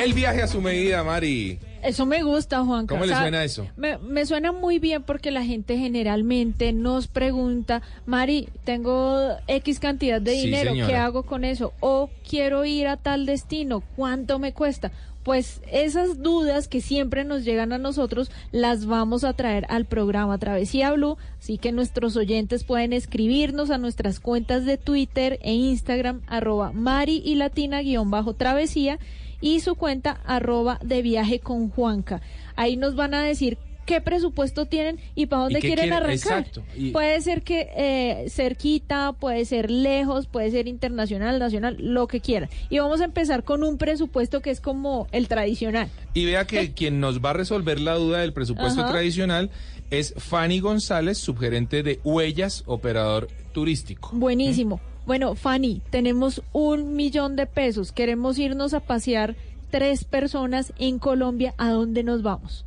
El viaje a su medida, Mari. Eso me gusta, Juan. ¿Cómo le suena eso? Me, me suena muy bien porque la gente generalmente nos pregunta, Mari, tengo X cantidad de Sí, dinero, ¿qué hago con eso? O quiero ir a tal destino, ¿cuánto me cuesta? Pues esas dudas que siempre nos llegan a nosotros las vamos a traer al programa Travesía Blue, así que nuestros oyentes pueden escribirnos a nuestras cuentas de Twitter e Instagram, arroba Mari y Latina guion bajo Travesía y su cuenta arroba de viaje con Juanca. Ahí nos van a decir qué presupuesto tienen y para dónde quieren arrancar. y- Puede ser que eh, cerquita, puede ser lejos, puede ser internacional, nacional, lo que quieran. Y vamos a empezar con un presupuesto que es como el tradicional. Y vea que quien nos va a resolver la duda del presupuesto Ajá. tradicional es Fanny González, subgerente de Huellas, operador turístico. Buenísimo. Bueno, Fanny, tenemos un millón de pesos. Queremos irnos a pasear tres personas en Colombia. ¿A dónde nos vamos?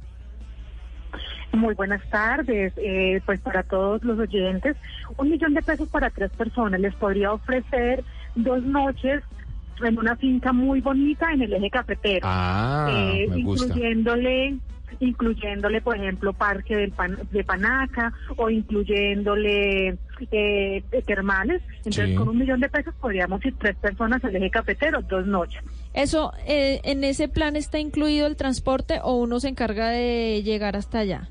Muy buenas tardes, eh, pues para todos los oyentes, un millón de pesos para tres personas. Les podría ofrecer dos noches en una finca muy bonita en el eje cafetero, Ah, eh, me gusta. incluyéndole incluyéndole, por ejemplo, Parque del Pan- de Panaca o incluyéndole eh, termales. Entonces, Sí. con un millón de pesos podríamos ir tres personas al eje cafetero, dos noches. Eso, eh, ¿en ese plan está incluido el transporte o uno se encarga de llegar hasta allá?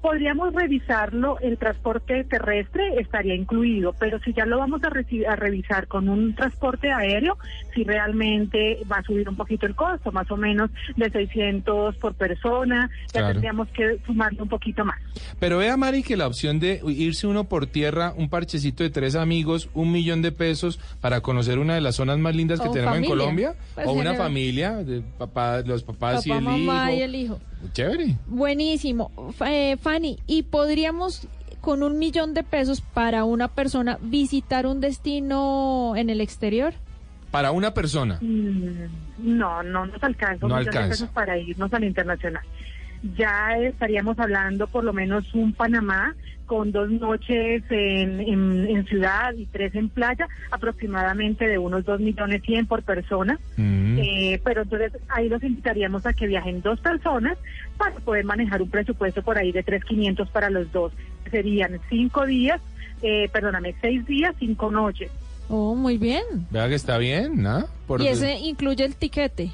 Podríamos revisarlo, el transporte terrestre estaría incluido, pero si ya lo vamos a, a revisar con un transporte aéreo, si realmente va a subir un poquito el costo, más o menos de 600 por persona, ya Claro. tendríamos que sumarle un poquito más. Pero vea, Mari, que la opción de irse uno por tierra, un parchecito de tres amigos, un millón de pesos para conocer una de las zonas más lindas que O tenemos familia. en Colombia, Pues o una familia, de papá, los papás y Papá, el mamá hijo. y el hijo. Chévere. Buenísimo. Eh, Fanny, ¿y podríamos con un millón de pesos para una persona visitar un destino en el exterior? Para una persona. Mm, No, no nos alcanza un No millón de pesos para irnos al internacional. Ya estaríamos hablando por lo menos un Panamá con dos noches en, en- en ciudad y tres en playa, aproximadamente de unos dos millones cien por persona. Mm. Eh, pero entonces ahí los invitaríamos a que viajen dos personas para poder manejar un presupuesto por ahí de tres quinientos para los dos. Serían cinco días, eh, perdóname, seis días, cinco noches. Oh, muy bien. Vea que está bien, ¿no? Por- Y ese incluye el tiquete.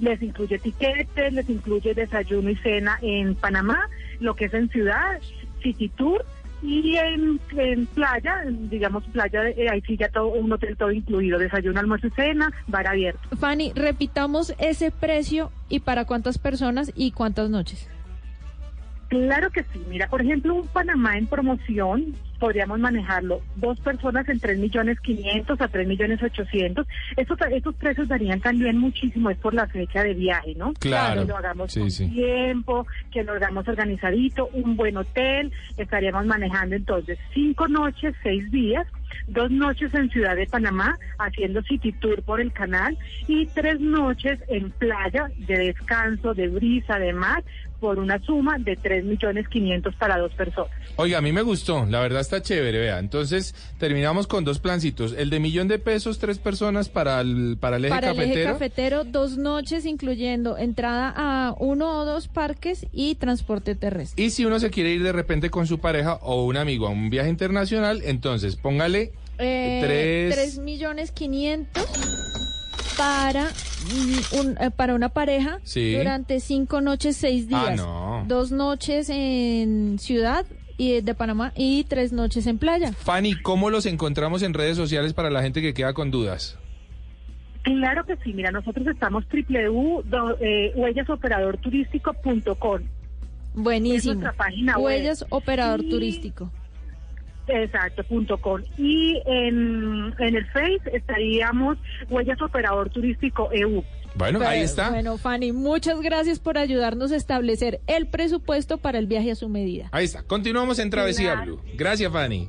Les incluye tiquetes, les incluye desayuno y cena en Panamá, lo que es en ciudad, City Tour y en, en playa, digamos playa, eh, ahí sí ya todo, un hotel todo incluido, desayuno, almuerzo cena, bar abierto. Fanny, repitamos ese precio y para cuántas personas y cuántas noches. Claro que sí. Mira, por ejemplo, un Panamá en promoción podríamos manejarlo dos personas en tres millones quinientos a tres millones ochocientos. Estos, estos precios varían también muchísimo, es por la fecha de viaje, ¿no? Claro. Que lo hagamos Sí, con sí. tiempo, que lo hagamos organizadito, un buen hotel. Estaríamos manejando entonces cinco noches, seis días. Dos noches en Ciudad de Panamá haciendo City Tour por el canal y tres noches en playa de descanso, de brisa, de mar, por una suma de tres millones quinientos para dos personas. Oiga, a mí me gustó, la verdad está chévere, vea. Entonces, terminamos con dos plancitos. El de millón de pesos, tres personas para el, para el eje para el cafetero. eje cafetero, dos noches incluyendo entrada a uno o dos parques y transporte terrestre. Y si uno se quiere ir de repente con su pareja o un amigo a un viaje internacional, entonces póngale Eh, tres... tres millones quinientos para un, eh, para una pareja Sí. durante cinco noches, seis Ah, días. no. Dos noches en ciudad y de Panamá y tres noches en playa. Fanny, ¿cómo los encontramos en redes sociales para la gente que queda con dudas? Claro que sí, mira, nosotros estamos www.huellasoperadorturístico.com. Buenísimo. Es nuestra página web. Huellas operador Y- turístico. Exacto, punto com. Y en, en el Face estaríamos Huellas Operador Turístico EU. Bueno, ahí está. Bueno, Fanny, muchas gracias por ayudarnos a establecer el presupuesto para el viaje a su medida. Ahí está. Continuamos en Travesía. Blue. Gracias, Fanny.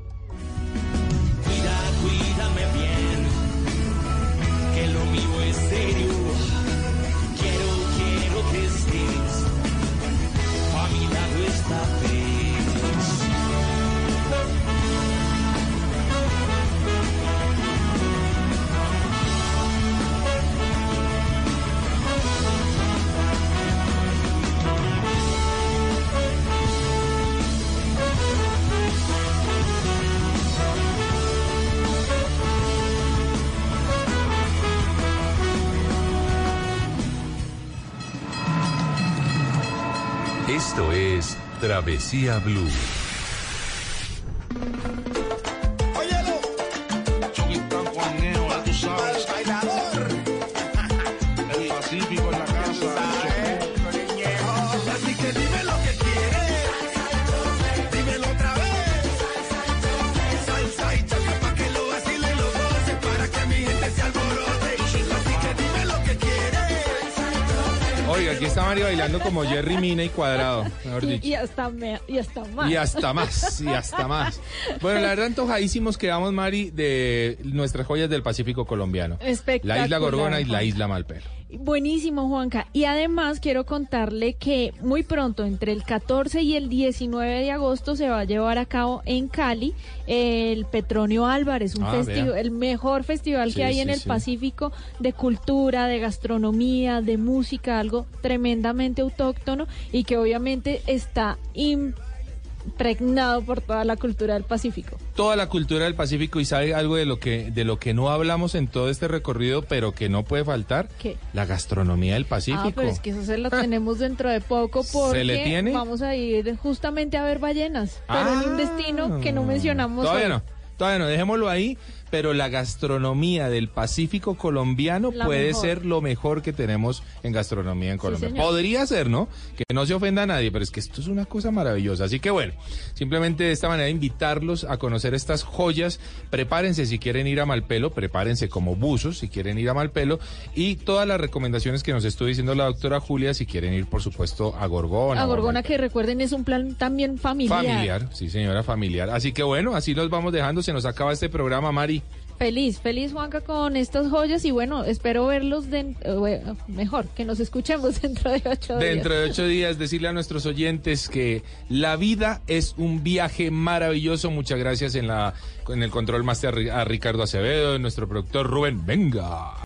Travesía Blue. Aquí está Mari bailando como Jerry Mina y Cuadrado, mejor dicho. y hasta me- y hasta más. Y hasta más, y hasta más. Bueno, la verdad, antojadísimos quedamos, Mari, de nuestras joyas del Pacífico colombiano. Espectacular, La isla Gorgona y la isla Malpelo. Buenísimo, Juanca. Y además quiero contarle que muy pronto, entre el 14 y el 19 de agosto, se va a llevar a cabo en Cali el Petronio Álvarez, un Ah, el mejor festival Sí, que hay en el sí. Pacífico de cultura, de gastronomía, de música, algo tremendamente autóctono y que obviamente está impregnado por toda la cultura del Pacífico. Toda la cultura del Pacífico y sabe algo de lo que de lo que no hablamos en todo este recorrido, pero que no puede faltar, ¿Qué? la gastronomía del Pacífico. Ah, pero es que eso se lo tenemos dentro de poco porque ¿Se le tiene? vamos a ir justamente a ver ballenas, pero en un destino que no mencionamos. Todavía hoy. no, todavía no, dejémoslo ahí, pero la gastronomía del Pacífico colombiano La puede mejor. ser lo mejor que tenemos en gastronomía en Colombia. Podría ser, ¿no? Que no se ofenda a nadie, pero es que esto es una cosa maravillosa. Así que bueno, simplemente de esta manera invitarlos a conocer estas joyas. Prepárense si quieren ir a Malpelo, prepárense como buzos si quieren ir a Malpelo y todas las recomendaciones que nos estuvo diciendo la doctora Julia si quieren ir, por supuesto, a Gorgona. A Gorgona, que recuerden, es un plan también familiar. Familiar, sí señora, familiar. Así que bueno, así los vamos dejando, se nos acaba este programa, Mari. Feliz, feliz Juanca con estas joyas y bueno, espero verlos de, eh, mejor, que nos escuchemos dentro de ocho días. Dentro de ocho días, decirle a nuestros oyentes que la vida es un viaje maravilloso. Muchas gracias en, la, en el control máster a Ricardo Acevedo, nuestro productor Rubén. Venga.